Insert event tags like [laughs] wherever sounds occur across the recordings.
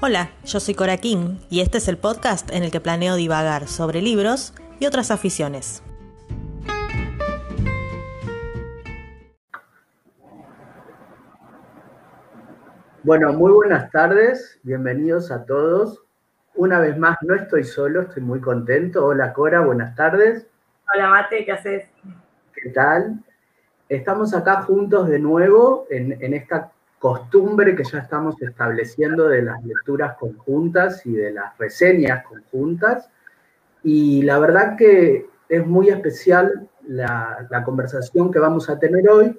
Hola, yo soy Cora King y este es el podcast en el que planeo divagar sobre libros y otras aficiones. Bueno, muy buenas tardes, bienvenidos a todos. Una vez más, no estoy solo, estoy muy contento. Hola Cora, buenas tardes. Hola Mate, ¿qué haces? ¿Qué tal? Estamos acá juntos de nuevo en, en esta costumbre que ya estamos estableciendo de las lecturas conjuntas y de las reseñas conjuntas. Y la verdad que es muy especial la, la conversación que vamos a tener hoy,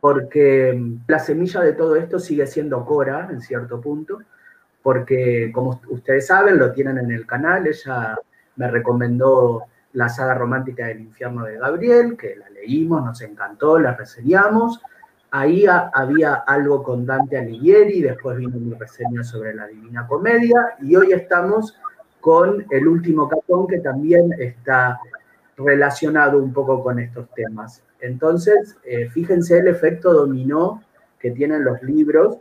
porque la semilla de todo esto sigue siendo Cora, en cierto punto, porque como ustedes saben, lo tienen en el canal, ella me recomendó la saga romántica del infierno de Gabriel, que la leímos, nos encantó, la reseñamos, Ahí había algo con Dante Alighieri, después vino mi reseña sobre la Divina Comedia, y hoy estamos con el último catón que también está relacionado un poco con estos temas. Entonces, eh, fíjense el efecto dominó que tienen los libros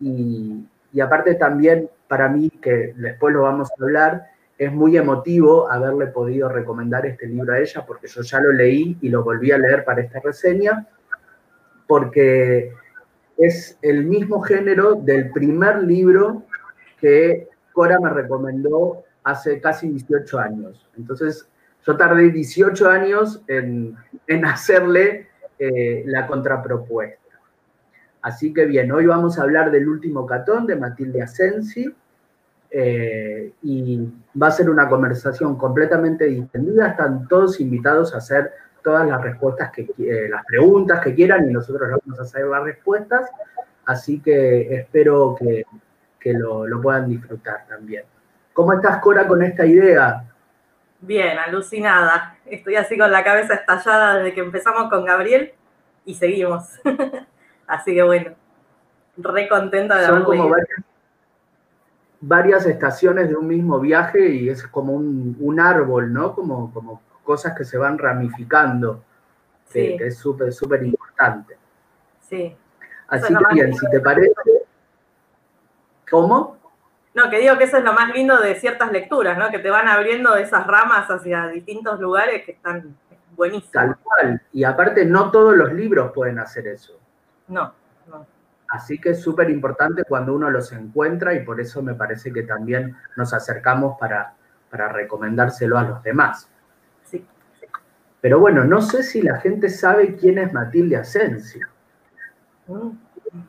y, y aparte también para mí, que después lo vamos a hablar, es muy emotivo haberle podido recomendar este libro a ella porque yo ya lo leí y lo volví a leer para esta reseña porque es el mismo género del primer libro que Cora me recomendó hace casi 18 años. Entonces, yo tardé 18 años en, hacerle eh, la contrapropuesta. Así que bien, hoy vamos a hablar del último catón de Matilde Asensi eh, y va a ser una conversación completamente distendida. Están todos invitados a hacer todas las respuestas, que, eh, las preguntas que quieran y nosotros vamos a hacer las respuestas. Así que espero que, lo, puedan disfrutar también. ¿Cómo estás, Cora, con esta idea? Bien, alucinada. Estoy así con la cabeza estallada desde que empezamos con Gabriel y seguimos. [laughs] así que bueno, re contenta de Son como varias, estaciones de un mismo viaje y es como un, árbol, ¿no? Como, como cosas que se van ramificando, que, es súper, súper importante. Sí. Así que bien, si te parece... ¿Cómo? No, que digo que eso es lo más lindo de ciertas lecturas, ¿no? Que te van abriendo esas ramas hacia distintos lugares que están buenísimos. Tal cual. Y aparte, no todos los libros pueden hacer eso. No, no. Así que es súper importante cuando uno los encuentra y por eso me parece que también nos acercamos para, para recomendárselo a los demás. Pero bueno, no sé si la gente sabe quién es Matilde Asensi. Mm.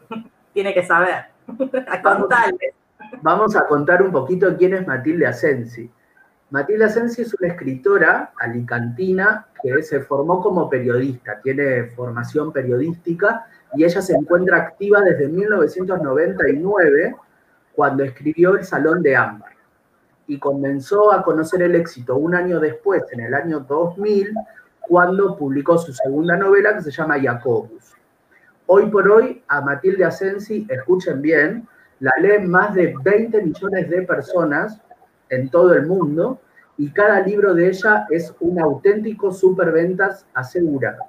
[laughs] Tiene que saber. [laughs] A contarle. Vamos a contar un poquito quién es Matilde Asensi. Matilde Asensi es una escritora alicantina que se formó como periodista, tiene formación periodística y ella se encuentra activa desde 1999 cuando escribió El Salón de Ámbar y comenzó a conocer el éxito un año después, en el año 2000, cuando publicó su segunda novela que se llama Jacobus. Hoy por hoy, a Matilde Asensi, escuchen bien, la leen más de 20 millones de personas en todo el mundo y cada libro de ella es un auténtico superventas asegurado.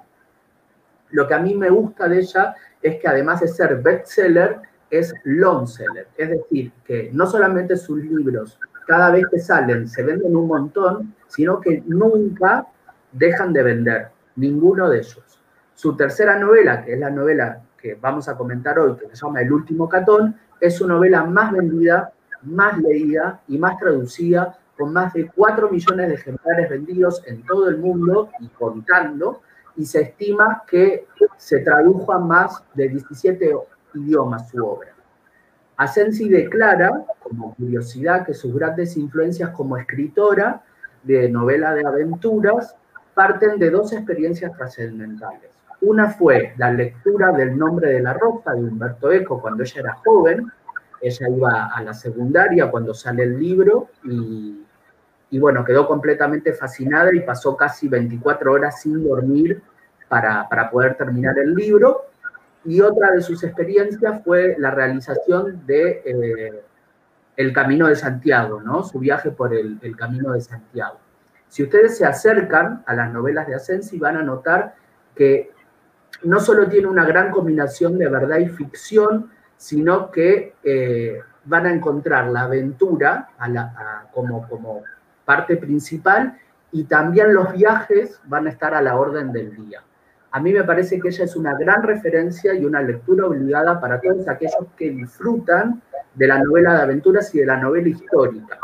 Lo que a mí me gusta de ella es que además de ser bestseller, es long seller, es decir, que no solamente sus libros cada vez que salen se venden un montón, sino que nunca dejan de vender, ninguno de ellos. Su tercera novela, que es la novela que vamos a comentar hoy, que se llama El último catón, es su novela más vendida, más leída y más traducida, con más de 4 millones de ejemplares vendidos en todo el mundo y contando, y se estima que se tradujo a más de 17 idiomas su obra. Asensi declara, como curiosidad, que sus grandes influencias como escritora de novela de aventuras parten de dos experiencias trascendentales. Una fue la lectura del nombre de la ropa de Humberto Eco cuando ella era joven. Ella iba a la secundaria cuando sale el libro y, y bueno, quedó completamente fascinada y pasó casi 24 horas sin dormir para, para poder terminar el libro. Y otra de sus experiencias fue la realización de eh, el Camino de Santiago, ¿no? Su viaje por el, Camino de Santiago. Si ustedes se acercan a las novelas de Asensi, van a notar que no solo tiene una gran combinación de verdad y ficción, sino que eh, van a encontrar la aventura como, como parte principal y también los viajes van a estar a la orden del día. A mí me parece que ella es una gran referencia y una lectura obligada para todos aquellos que disfrutan de la novela de aventuras y de la novela histórica.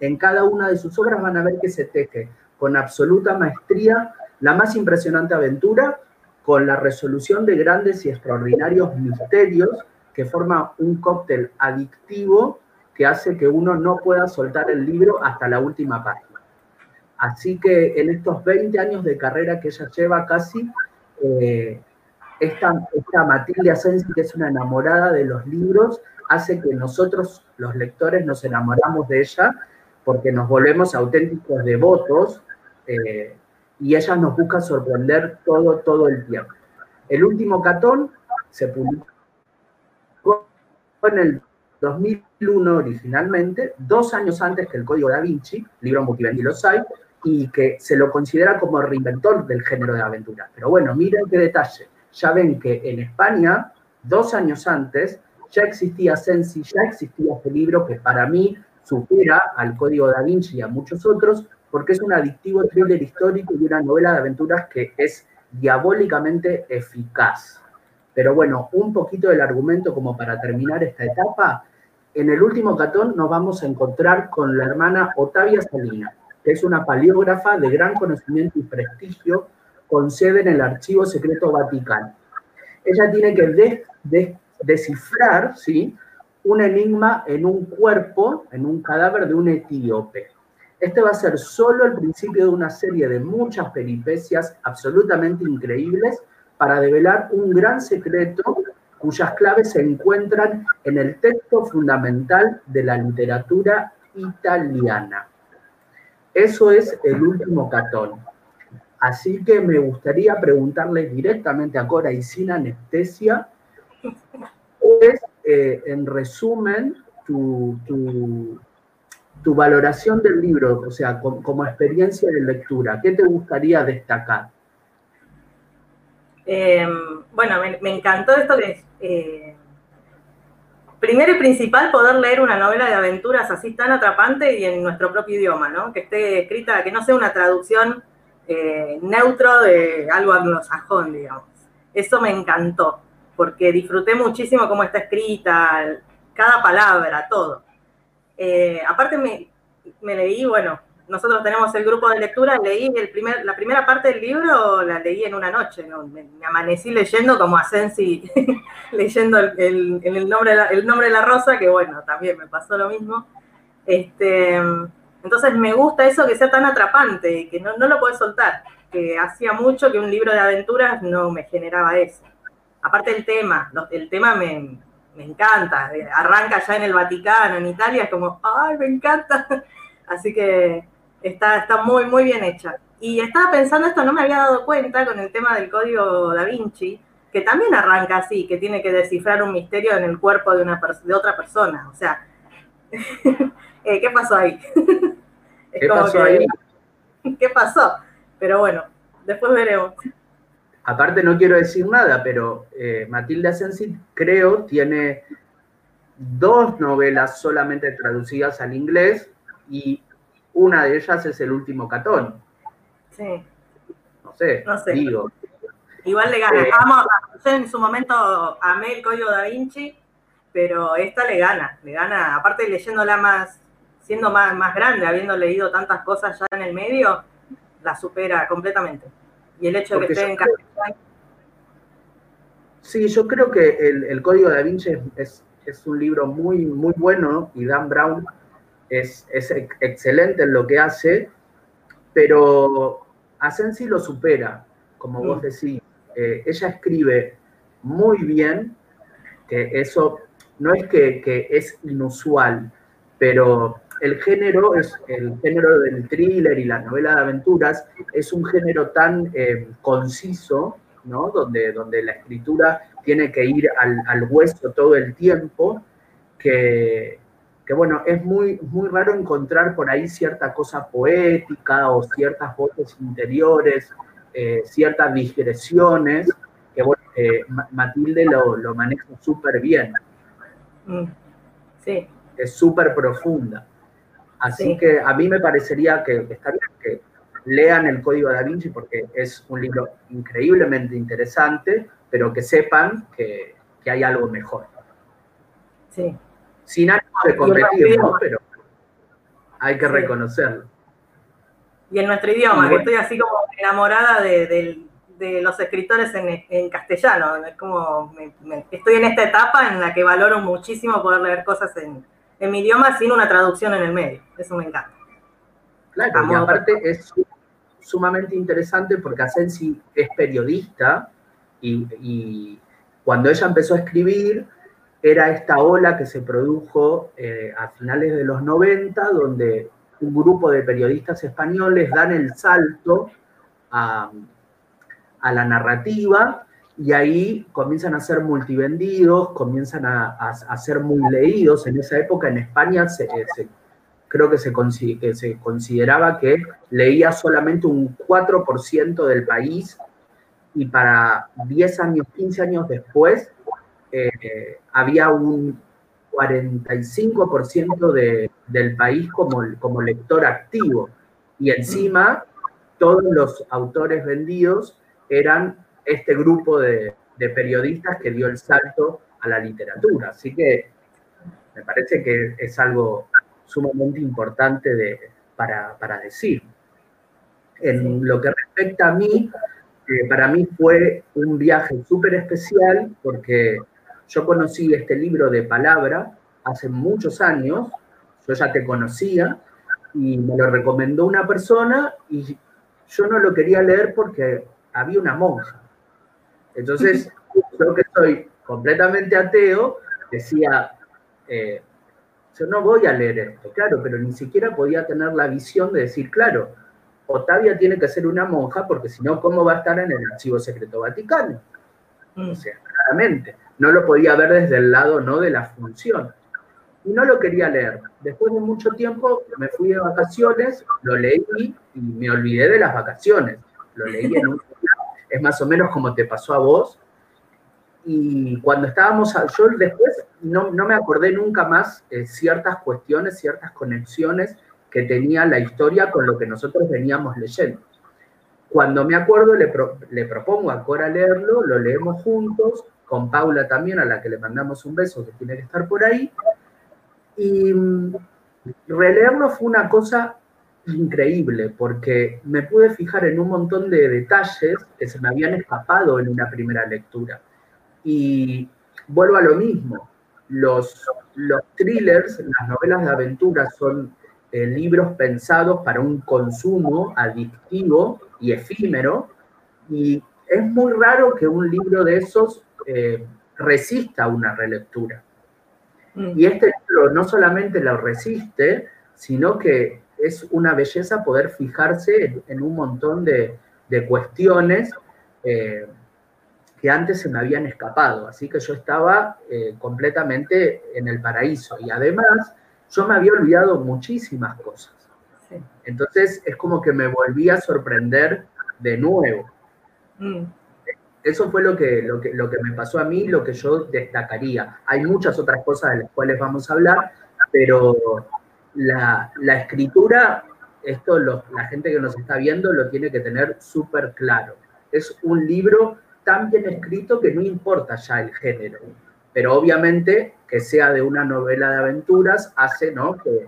En cada una de sus obras van a ver que se teje con absoluta maestría la más impresionante aventura con la resolución de grandes y extraordinarios misterios que forma un cóctel adictivo que hace que uno no pueda soltar el libro hasta la última página. Así que en estos 20 años de carrera que ella lleva casi, eh, esta, esta Matilde Asensi, que es una enamorada de los libros, hace que nosotros, los lectores, nos enamoramos de ella porque nos volvemos auténticos devotos eh, y ella nos busca sorprender todo, todo el tiempo. El último catón se publicó en el 2001 originalmente, dos años antes que el Código da Vinci, libro multivendido los hay, y que se lo considera como reinventor del género de aventura. Pero bueno, miren qué detalle. Ya ven que en España, dos años antes, ya existía Sensi, ya existía este libro que para mí supera al Código da Vinci y a muchos otros, porque es un adictivo thriller histórico y una novela de aventuras que es diabólicamente eficaz. Pero bueno, un poquito del argumento como para terminar esta etapa. En el último catón nos vamos a encontrar con la hermana Otavia Salina, que es una paleógrafa de gran conocimiento y prestigio, con sede en el Archivo Secreto Vaticano. Ella tiene que descifrar ¿sí? un enigma en un cuerpo, en un cadáver de un etíope. Este va a ser solo el principio de una serie de muchas peripecias absolutamente increíbles para develar un gran secreto cuyas claves se encuentran en el texto fundamental de la literatura italiana. Eso es el último catón. Así que me gustaría preguntarle directamente a Cora y sin anestesia, es, eh, en resumen, tu, tu valoración del libro, o sea, como, experiencia de lectura, ¿qué te gustaría destacar? Em, bueno, me, encantó esto que eh, primero y principal poder leer una novela de aventuras así tan atrapante y en nuestro propio idioma, ¿no? Que esté escrita, que no sea una traducción eh, neutro de algo anglosajón, digamos. Eso me encantó, porque disfruté muchísimo cómo está escrita, cada palabra, todo. Eh, aparte me, leí, bueno, nosotros tenemos el grupo de lectura, leí el primer, la primera parte del libro, la leí en una noche, me, amanecí leyendo como a Sensi, [laughs] leyendo el, nombre, el nombre de la rosa, que bueno, también me pasó lo mismo. Este, entonces me gusta eso que sea tan atrapante, que no, no lo puedes soltar, que hacía mucho que un libro de aventuras no me generaba eso. Aparte el tema, el tema me, me encanta. Arranca ya en el Vaticano, en Italia, es como, ¡ay, me encanta! [laughs] Así que está, está muy, muy bien hecha. Y estaba pensando esto, no me había dado cuenta con el tema del código da Vinci, que también arranca así, que tiene que descifrar un misterio en el cuerpo de, una de otra persona. O sea, [laughs] eh, ¿qué pasó ahí? [laughs] ¿Qué pasó ahí? [laughs] ¿Qué pasó? Pero bueno, después veremos. Aparte no quiero decir nada, pero eh, Matilde Asensi creo tiene dos novelas solamente traducidas al inglés y una de ellas es El último catón. Sí. No sé, no sé. digo. Igual le gana. Eh, yo en su momento amé el código da Vinci, pero esta le gana, le gana, aparte leyéndola más, siendo más, más grande, habiendo leído tantas cosas ya en el medio, la supera completamente. Y el hecho de que esté en castellano. Sí, yo creo que el, Código de Da Vinci es, un libro muy, muy bueno y Dan Brown es, excelente en lo que hace, pero Asensi lo supera, como vos mm. decís. Eh, ella escribe muy bien, que eso no es que, que es inusual, pero el género es el género del thriller y la novela de aventuras es un género tan eh, conciso, ¿no? Donde, donde la escritura tiene que ir al, hueso todo el tiempo, que, bueno, es muy, muy raro encontrar por ahí cierta cosa poética o ciertas voces interiores, eh, ciertas digresiones, que bueno, Matilde lo, lo maneja súper bien. Mm. Sí. Es súper profunda. Así que a mí me parecería que está bien que lean el Código da Vinci porque es un libro increíblemente interesante, pero que sepan que, hay algo mejor. Sí. Sin ánimo de competir, ¿no? Pero hay que reconocerlo. Y en nuestro idioma, que estoy así como enamorada de, los escritores en, castellano. Es como, estoy en esta etapa en la que valoro muchísimo poder leer cosas en, en mi idioma sin una traducción en el medio. Eso me encanta. Claro, y aparte es sumamente interesante porque Asensi es periodista y, cuando ella empezó a escribir era esta ola que se produjo eh, a finales de los 90, donde un grupo de periodistas españoles dan el salto a, la narrativa y ahí comienzan a ser multivendidos, comienzan a, ser muy leídos. En esa época en España se creo que se, se consideraba que leía solamente un 4% del país y para 10 años, 15 años después, eh, había un 45% de, del país como, como lector activo. Y encima, todos los autores vendidos eran este grupo de, periodistas que dio el salto a la literatura. Así que me parece que es algo sumamente importante de, para, decir. En lo que respecta a mí, eh, para mí fue un viaje súper especial porque yo conocí este libro de palabra hace muchos años, yo ya te conocía y me lo recomendó una persona y yo no lo quería leer porque había una monja. Entonces, [laughs] yo que soy completamente ateo, decía, eh, yo no voy a leer esto, claro, pero ni siquiera podía tener la visión de decir, claro, Otavia tiene que ser una monja porque si no, ¿cómo va a estar en el Archivo Secreto Vaticano? Mm. O sea, claramente, no lo podía ver desde el lado no de la función. Y no lo quería leer. Después de mucho tiempo me fui de vacaciones, lo leí y me olvidé de las vacaciones. Lo leí en un... es más o menos como te pasó a vos, y cuando estábamos, yo después no, no me acordé nunca más eh, ciertas cuestiones, ciertas conexiones que tenía la historia con lo que nosotros veníamos leyendo. Cuando me acuerdo, le, le propongo a Cora leerlo, lo leemos juntos, con Paula también, a la que le mandamos un beso, que tiene que estar por ahí. Y mm, releerlo fue una cosa increíble, porque me pude fijar en un montón de detalles que se me habían escapado en una primera lectura. Y vuelvo a lo mismo, los, los thrillers, las novelas de aventura son eh, libros pensados para un consumo adictivo y efímero, y es muy raro que un libro de esos eh, resista una relectura. Mm. Y este libro no solamente lo resiste, sino que es una belleza poder fijarse en, un montón de, cuestiones eh, que antes se me habían escapado. Así que yo estaba eh, completamente en el paraíso. Y además, yo me había olvidado muchísimas cosas. Entonces, es como que me volví a sorprender de nuevo. Mm. Eso fue lo que, lo, que, lo que me pasó a mí, lo que yo destacaría. Hay muchas otras cosas de las cuales vamos a hablar, pero la, escritura, esto la gente que nos está viendo lo tiene que tener súper claro. Es un libro tan bien escrito que no importa ya el género, pero obviamente que sea de una novela de aventuras hace ¿no? que,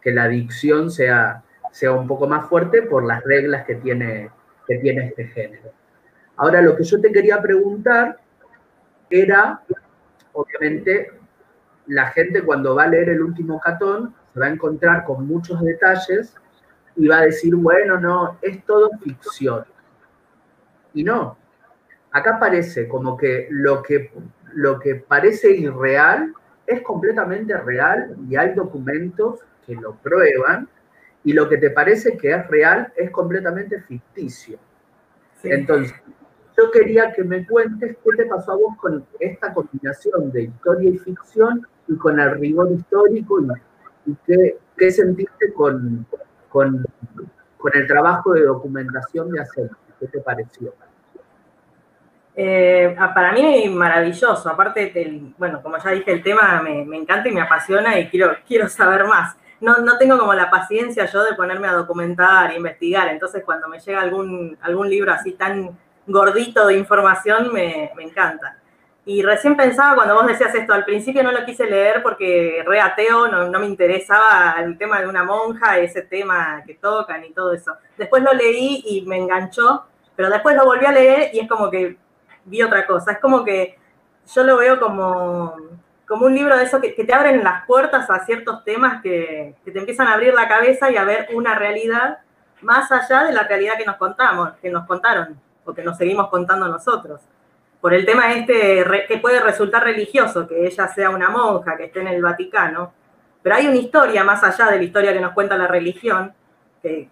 que la dicción sea, sea un poco más fuerte por las reglas que tiene, que tiene este género. Ahora, lo que yo te quería preguntar era, obviamente, la gente cuando va a leer el último catón se va a encontrar con muchos detalles y va a decir, bueno, no, es todo ficción. Y no, acá parece como que lo que, lo que parece irreal es completamente real y hay documentos que lo prueban y lo que te parece que es real es completamente ficticio. Entonces, yo quería que me cuentes qué te pasó a vos con esta combinación de historia y ficción y con el rigor histórico y, qué, sentiste con, con, con, el trabajo de documentación de hacer, qué te pareció. Eh, ah, para mí maravilloso, aparte, bueno, como ya dije, el tema me, encanta y me apasiona y quiero, quiero saber más. No, no, tengo como la paciencia yo de ponerme a documentar, investigar, entonces cuando me llega algún, algún libro así tan gordito de información, me, me encanta. Y recién pensaba cuando vos decías esto, al principio no lo quise leer porque re ateo, no, no, me interesaba el tema de una monja, ese tema que tocan y todo eso. Después lo leí y me enganchó, pero después lo volví a leer y es como que vi otra cosa. Es como que yo lo veo como, como un libro de eso que, te abren las puertas a ciertos temas que, que te empiezan a abrir la cabeza y a ver una realidad más allá de la realidad que nos contamos, que nos contaron o que nos seguimos contando nosotros por el tema este que puede resultar religioso, que ella sea una monja, que esté en el Vaticano, pero hay una historia más allá de la historia que nos cuenta la religión, que,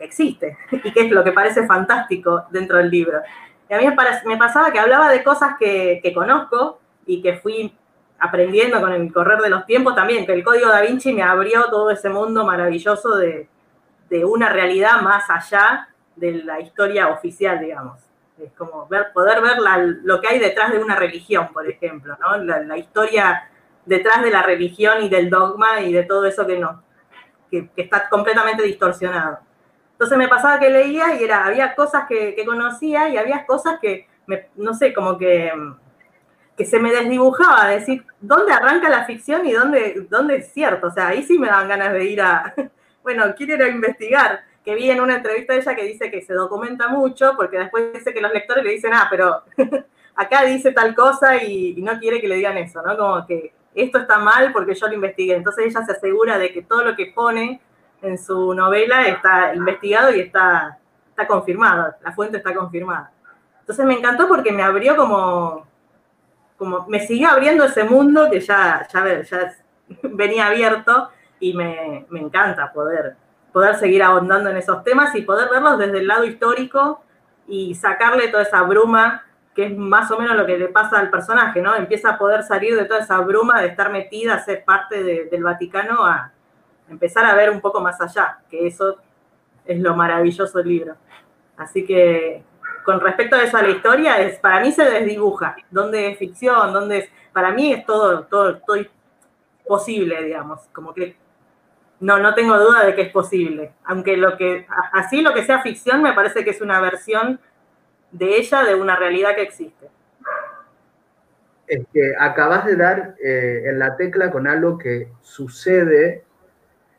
existe, [laughs] y que es lo que parece fantástico dentro del libro. Y a mí me, pasaba que hablaba de cosas que, conozco y que fui aprendiendo con el correr de los tiempos también, que el código da Vinci me abrió todo ese mundo maravilloso de, de una realidad más allá de la historia oficial, digamos. Es como ver, poder ver lo que hay detrás de una religión, por ejemplo, ¿no? La, historia detrás de la religión y del dogma y de todo eso que no, que, está completamente distorsionado. Entonces me pasaba que leía y era, había cosas que, conocía y había cosas que, no sé, como que, que se me desdibujaba, decir, ¿dónde arranca la ficción y dónde, dónde es cierto? O sea, ahí sí me dan ganas de ir a, [laughs] bueno, quiero ir a investigar que vi en una entrevista de ella que dice que se documenta mucho, porque después dice que los lectores le dicen, ah, pero [laughs] acá dice tal cosa y, no quiere que le digan eso, ¿no? Como que esto está mal porque yo lo investigué. Entonces ella se asegura de que todo lo que pone en su novela está investigado y está, está confirmado, la fuente está confirmada. Entonces me encantó porque me abrió como, como me siguió abriendo ese mundo que ya, ya, ya [laughs] venía abierto y me, me encanta poder poder seguir ahondando en esos temas y poder verlos desde el lado histórico y sacarle toda esa bruma, que es más o menos lo que le pasa al personaje, ¿no? Empieza a poder salir de toda esa bruma de estar metida, ser parte del Vaticano, a empezar a ver un poco más allá, que eso es lo maravilloso del libro. Así que con respecto a eso a la historia, es, para mí se desdibuja, dónde es ficción, dónde es, para mí es todo, todo, todo posible, digamos, como que no, no tengo duda de que es posible. Aunque lo que, así lo que sea ficción me parece que es una versión de ella de una realidad que existe. Es que acabas de dar eh, en la tecla con algo que sucede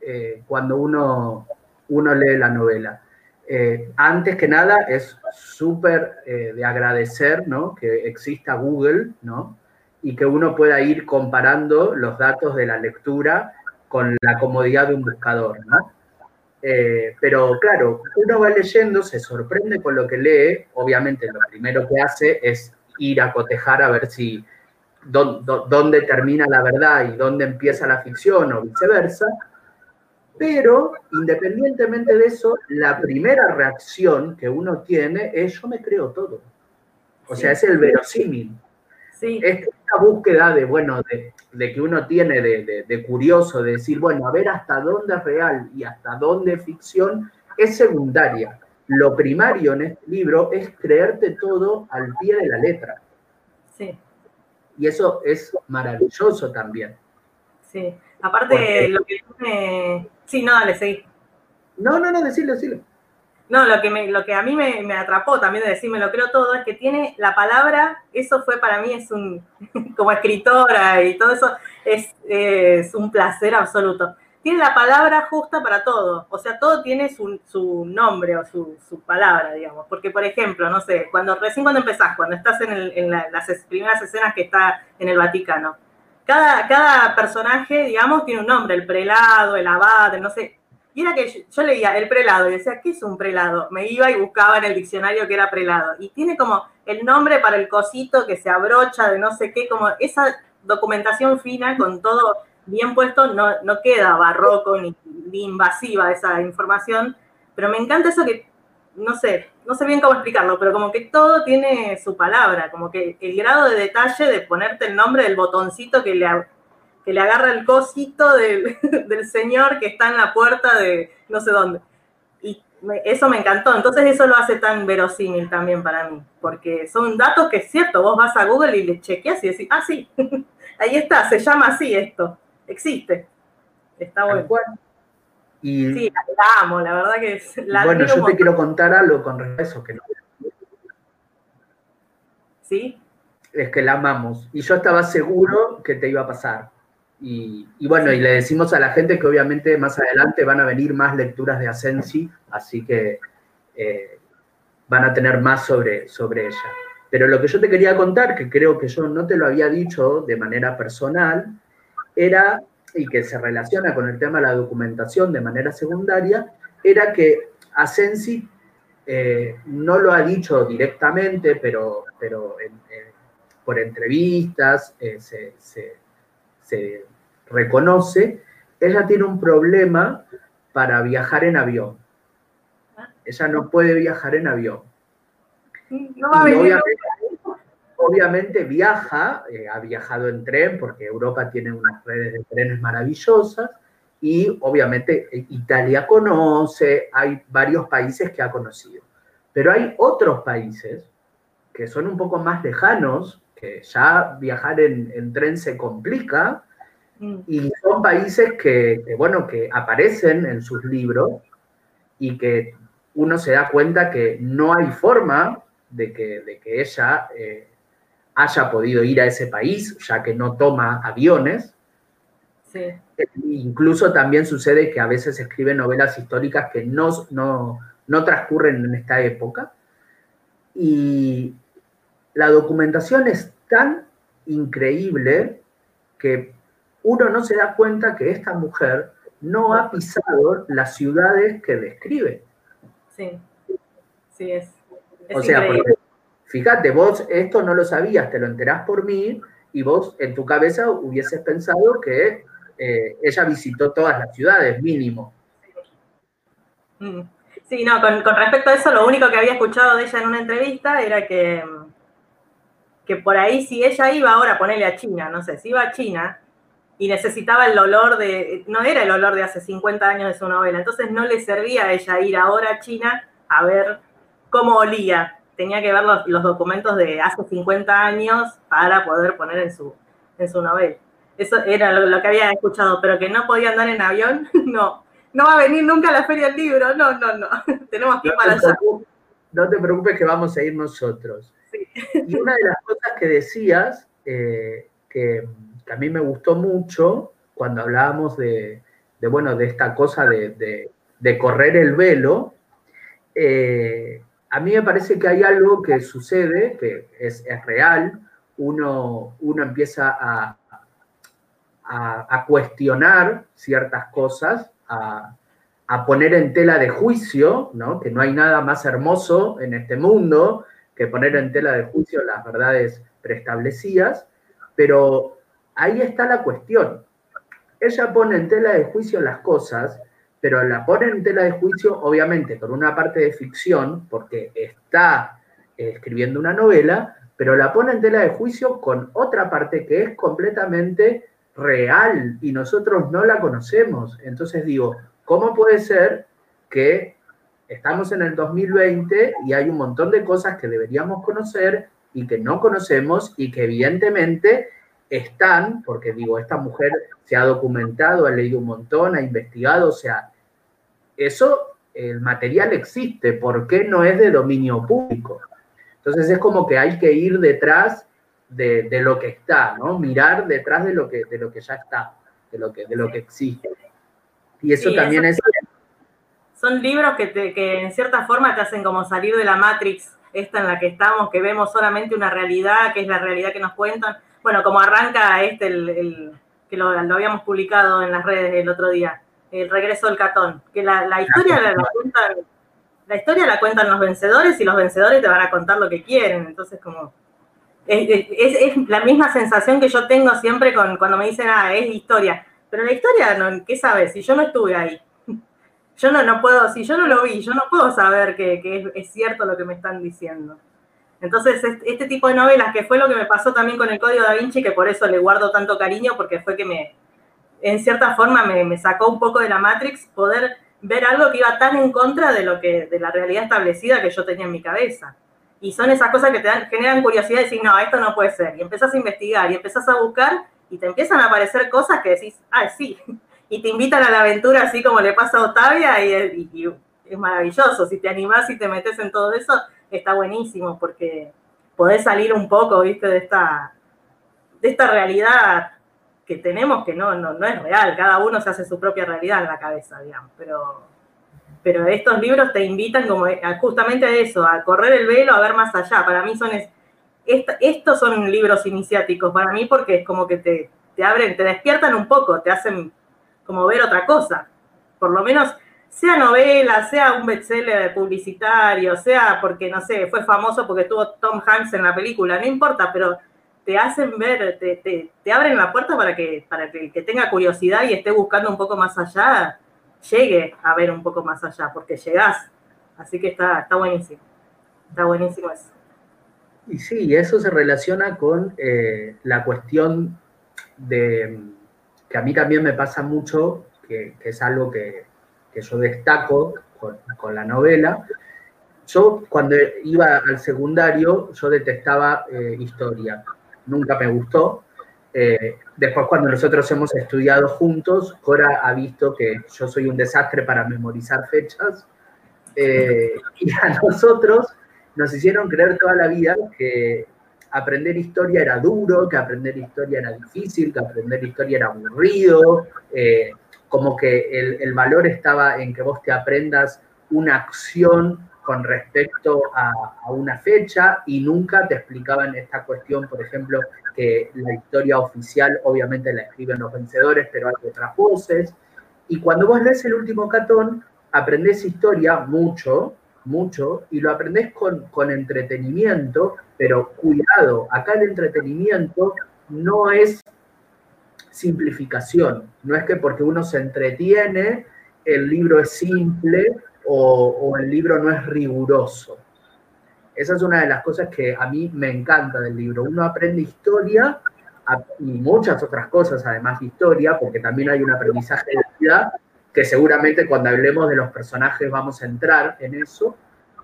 eh, cuando uno, uno lee la novela. Eh, antes que nada, es súper de agradecer ¿no? que exista Google ¿no? y que uno pueda ir comparando los datos de la lectura con la comodidad de un buscador, ¿no? Eh, pero claro, uno va leyendo, se sorprende con lo que lee, obviamente lo primero que hace es ir a cotejar a ver si dónde termina la verdad y dónde empieza la ficción o viceversa, pero independientemente de eso, la primera reacción que uno tiene es yo me creo todo. O sea, es el verosímil. Sí. Búsqueda de, bueno, de, que uno tiene de, curioso, de decir, bueno, a ver hasta dónde es real y hasta dónde es ficción, es secundaria. Lo primario en este libro es creerte todo al pie de la letra. Sí. Y eso es maravilloso también. Sí. Aparte, lo que me... Sí, no, dale, seguí. No, no, no, decirlo, decirlo. No, lo que, me, lo que a mí me, atrapó también de decirme lo creo todo es que tiene la palabra, eso fue para mí, es un, [laughs] como escritora y todo eso, es, un placer absoluto. Tiene la palabra justa para todo, o sea, todo tiene su, nombre o su, palabra, digamos. Porque, por ejemplo, no sé, cuando recién cuando empezás, cuando estás en, las primeras escenas que está en el Vaticano, cada, cada personaje, digamos, tiene un nombre, el prelado, el abad, no sé, y era que yo, leía el prelado y decía, ¿qué es un prelado? Me iba y buscaba en el diccionario que era prelado. Y tiene como el nombre para el cosito que se abrocha de no sé qué, como esa documentación fina con todo bien puesto, no, no queda barroco ni, invasiva esa información. Pero me encanta eso que, no sé, no sé bien cómo explicarlo, pero como que todo tiene su palabra, como que el grado de detalle de ponerte el nombre del botoncito que le que le agarra el cosito [laughs] del, señor que está en la puerta de no sé dónde. Y eso me encantó. Entonces eso lo hace tan verosímil también para mí, porque son datos que es cierto, vos vas a Google y le chequeas y decís, ah, sí, [laughs] ahí está, se llama así esto, existe. Está bueno. Y, sí, la amo, la verdad que es, la Bueno, yo te quiero contar algo con respecto a eso que no. ¿Sí? Es que la amamos. Y yo estaba seguro que te iba a pasar. Y, bueno, y le decimos a la gente que obviamente más adelante van a venir más lecturas de Asensi, así que eh, van a tener más sobre, sobre ella. Pero lo que yo te quería contar, que creo que yo no te lo había dicho de manera personal, era, y que se relaciona con el tema de la documentación de manera secundaria, era que Asensi eh, no lo ha dicho directamente, pero, pero por entrevistas eh, se se reconoce, ella tiene un problema para viajar en avión. Ella no puede viajar en avión. No obviamente, viaja, eh, ha viajado en tren porque Europa tiene unas redes de trenes maravillosas y obviamente eh, Italia conoce, hay varios países que ha conocido. Pero hay otros países que son un poco más lejanos, que ya viajar en, tren se complica, mm. y son países que, bueno, que aparecen en sus libros y que uno se da cuenta que no hay forma de que, de que ella eh, haya podido ir a ese país, ya que no toma aviones. Incluso también sucede que a veces escribe novelas históricas que no, no, no transcurren en esta época. Y, la documentación es tan increíble que uno no se da cuenta que esta mujer no ha pisado las ciudades que describe. Sí, sí es. o sea, fíjate, vos esto no lo sabías, te lo enterás por mí y vos en tu cabeza hubieses pensado que eh, ella visitó todas las ciudades, mínimo. Mm. Sí, no, con, con, respecto a eso, lo único que había escuchado de ella en una entrevista era que que por ahí si ella iba ahora a ponerle a China, no sé, si iba a China y necesitaba el olor de, no era el olor de hace 50 años de su novela, entonces no le servía a ella ir ahora a China a ver cómo olía, tenía que ver los, documentos de hace 50 años para poder poner en su, en su novela. Eso era lo, que había escuchado, pero que no podía andar en avión, [laughs] no. No va a venir nunca a la Feria del Libro, no, no, no. [laughs] Tenemos que ir para allá. No te preocupes que vamos a ir nosotros. Y una de las cosas que decías, eh, que, a mí me gustó mucho cuando hablábamos de, bueno, de esta cosa de, correr el velo, eh, a mí me parece que hay algo que sucede, que es, real, uno, uno empieza a, a, cuestionar ciertas cosas, a, a, poner en tela de juicio, ¿no? que no hay nada más hermoso en este mundo que poner en tela de juicio las verdades preestablecidas, pero ahí está la cuestión. Ella pone en tela de juicio las cosas, pero la pone en tela de juicio, obviamente, con una parte de ficción, porque está eh, escribiendo una novela, pero la pone en tela de juicio con otra parte que es completamente real y nosotros no la conocemos. Entonces digo, ¿cómo puede ser que estamos en el 2020 y hay un montón de cosas que deberíamos conocer y que no conocemos y que evidentemente están, porque digo, esta mujer se ha documentado, ha leído un montón, ha investigado, o sea, eso, el material existe, ¿por qué no es de dominio público? Entonces es como que hay que ir detrás de, lo que está, ¿no? Mirar detrás de lo que, de lo que ya está, de lo que, de lo que existe. Y eso también es son libros que, que en cierta forma te hacen como salir de la Matrix, esta en la que estamos, que vemos solamente una realidad, que es la realidad que nos cuentan. Bueno, como arranca este, el, que lo, habíamos publicado en las redes el otro día, el regreso del catón, que la, historia la, cuentan, la historia la cuentan los vencedores y los vencedores te van a contar lo que quieren. Entonces, como es, es, la misma sensación que yo tengo siempre con, cuando me dicen, ah, es historia. Pero la historia, ¿qué sabes? Si yo no estuve ahí yo no, no puedo, si yo no lo vi, yo no puedo saber que, es, cierto lo que me están diciendo. Entonces, este tipo de novelas, que fue lo que me pasó también con el Código da Vinci, que por eso le guardo tanto cariño, porque fue que me, en cierta forma, me, sacó un poco de la Matrix, poder ver algo que iba tan en contra de lo que, de la realidad establecida que yo tenía en mi cabeza. Y son esas cosas que te generan curiosidad y decir, no, esto no puede ser. Y empezás a investigar y empezás a buscar y te empiezan a aparecer cosas que decís, ah, sí. Y te invitan a la aventura así como le pasa a Octavia y, es maravilloso. Si te animás y te metes en todo eso, está buenísimo porque podés salir un poco, viste, de esta, de esta realidad que tenemos que no, no, no es real, cada uno se hace su propia realidad en la cabeza, digamos, pero, pero estos libros te invitan como justamente a eso, a correr el velo, a ver más allá. Para mí son estos son libros iniciáticos para mí porque es como que te, te abren, te despiertan un poco, te hacen como ver otra cosa. Por lo menos sea novela, sea un bestseller publicitario, sea porque, no sé, fue famoso porque tuvo Tom Hanks en la película, no importa, pero te hacen ver, te, te, abren la puerta para que, para que el que tenga curiosidad y esté buscando un poco más allá, llegue a ver un poco más allá, porque llegás. Así que está, está buenísimo. Está buenísimo eso. Y sí, eso se relaciona con eh, la cuestión de que a mí también me pasa mucho, que, es algo que, que yo destaco con, con, la novela. Yo cuando iba al secundario, yo detestaba eh, historia nunca me gustó. Eh, después, cuando nosotros hemos estudiado juntos, Cora ha visto que yo soy un desastre para memorizar fechas. Eh, y a nosotros nos hicieron creer toda la vida que aprender historia era duro, que aprender historia era difícil, que aprender historia era aburrido, eh, como que el, el, valor estaba en que vos te aprendas una acción con respecto a, una fecha y nunca te explicaban esta cuestión, por ejemplo, que la historia oficial obviamente la escriben los vencedores, pero hay otras voces. Y cuando vos lees el último catón, aprendés historia mucho, mucho, y lo aprendés con, con entretenimiento, pero cuidado, acá el entretenimiento no es simplificación, no es que porque uno se entretiene, el libro es simple o, el libro no es riguroso. Esa es una de las cosas que a mí me encanta del libro. Uno aprende historia y muchas otras cosas, además de historia, porque también hay un aprendizaje de vida que seguramente cuando hablemos de los personajes vamos a entrar en eso,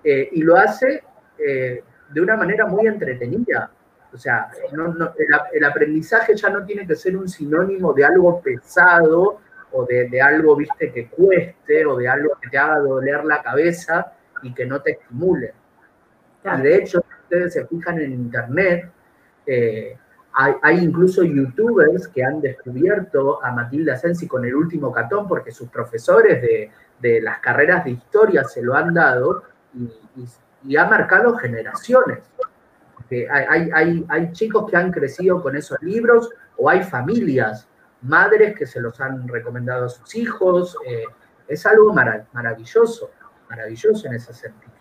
eh, y lo hace eh, de una manera muy entretenida. O sea, el, aprendizaje ya no tiene que ser un sinónimo de algo pesado o de, algo, viste, que cueste, o de algo que te haga doler la cabeza y que no te estimule. Y de hecho, si ustedes se fijan en internet, eh, hay, incluso youtubers que han descubierto a Matilda Sensi con el último catón porque sus profesores de, las carreras de historia se lo han dado y, ha marcado generaciones. hay, chicos que han crecido con esos libros o hay familias madres que se los han recomendado a sus hijos. Eh, es algo maravilloso, maravilloso en ese sentido.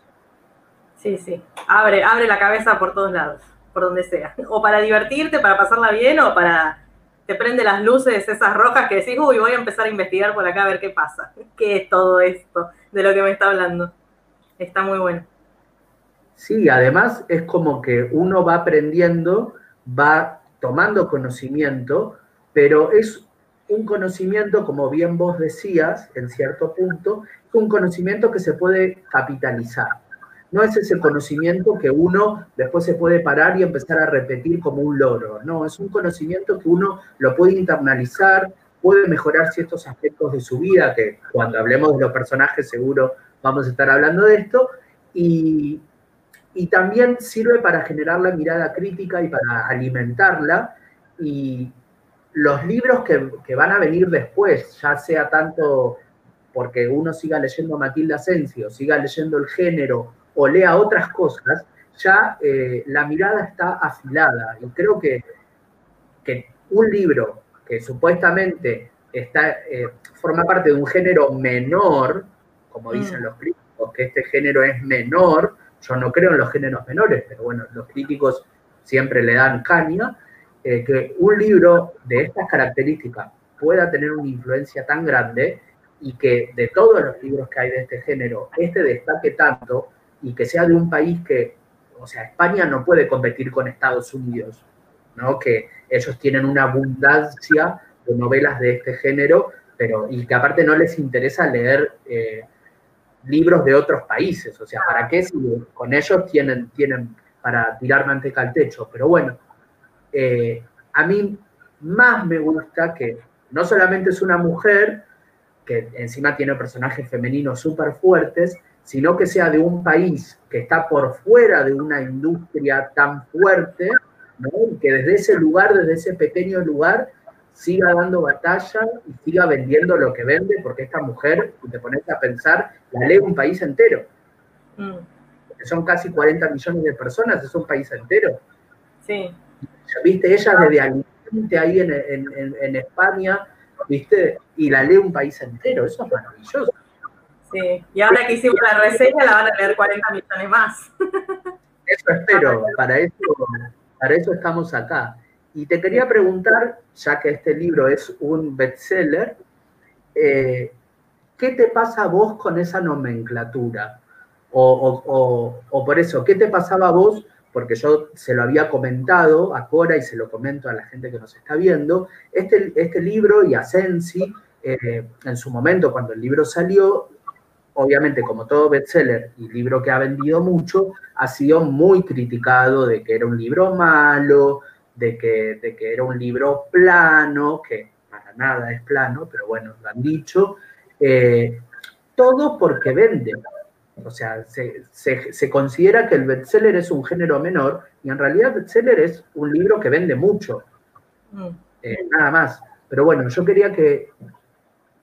Sí, sí, abre, abre la cabeza por todos lados, por donde sea. [laughs] O para divertirte, para pasarla bien, o para te prende las luces esas rojas que decís, uy, voy a empezar a investigar por acá a ver qué pasa. [laughs] ¿Qué es todo esto de lo que me está hablando? Está muy bueno. Sí, además es como que uno va aprendiendo, va tomando conocimiento, pero es un conocimiento, como bien vos decías, en cierto punto, un conocimiento que se puede capitalizar. No es ese conocimiento que uno después se puede parar y empezar a repetir como un loro. No, es un conocimiento que uno lo puede internalizar, puede mejorar ciertos aspectos de su vida, que cuando hablemos de los personajes seguro vamos a estar hablando de esto, y, y también sirve para generar la mirada crítica y para alimentarla, y, los libros que, van a venir después, ya sea tanto porque uno siga leyendo Matilda Asensio, siga leyendo el género o lea otras cosas, ya eh, la mirada está afilada. Y creo que, que un libro que supuestamente está, eh, forma parte de un género menor, como mm. dicen los críticos, que este género es menor, yo no creo en los géneros menores, pero bueno, los críticos siempre le dan caña, eh, que un libro de estas características pueda tener una influencia tan grande y que de todos los libros que hay de este género, este destaque tanto y que sea de un país que, o sea, España no puede competir con Estados Unidos, ¿no? Que ellos tienen una abundancia de novelas de este género, pero y que aparte no les interesa leer eh, libros de otros países, o sea, ¿para qué si con ellos tienen, tienen para tirar manteca al techo? Pero bueno, eh, a mí más me gusta que no solamente es una mujer, que encima tiene personajes femeninos súper fuertes, sino que sea de un país que está por fuera de una industria tan fuerte, que desde ese lugar, desde ese pequeño lugar, siga dando batalla y siga vendiendo lo que vende, porque esta mujer, si te pones a pensar, la lee un país entero. Mm. Son casi 40 millones de personas, es un país entero. Sí. Viste, ella desde Alicante ahí en, en España, viste, y la lee un país entero, eso es maravilloso. Y ahora que hicimos la reseña la van a leer 40 millones más. Eso espero, para eso, para eso estamos acá. Y te quería preguntar, ya que este libro es un bestseller, eh, ¿qué te pasa a vos con esa nomenclatura? O, o, por eso, ¿qué te pasaba a vos? Porque yo se lo había comentado a Cora y se lo comento a la gente que nos está viendo. Este, este libro y a Sensi, eh, en su momento, cuando el libro salió, obviamente como todo bestseller y libro que ha vendido mucho, ha sido muy criticado de que era un libro malo, de que, de que era un libro plano, que para nada es plano, pero bueno, lo han dicho. Eh, todo porque vende. O sea, se, considera que el bestseller es un género menor y en realidad bestseller es un libro que vende mucho. Mm. Eh, nada más. Pero bueno, yo quería que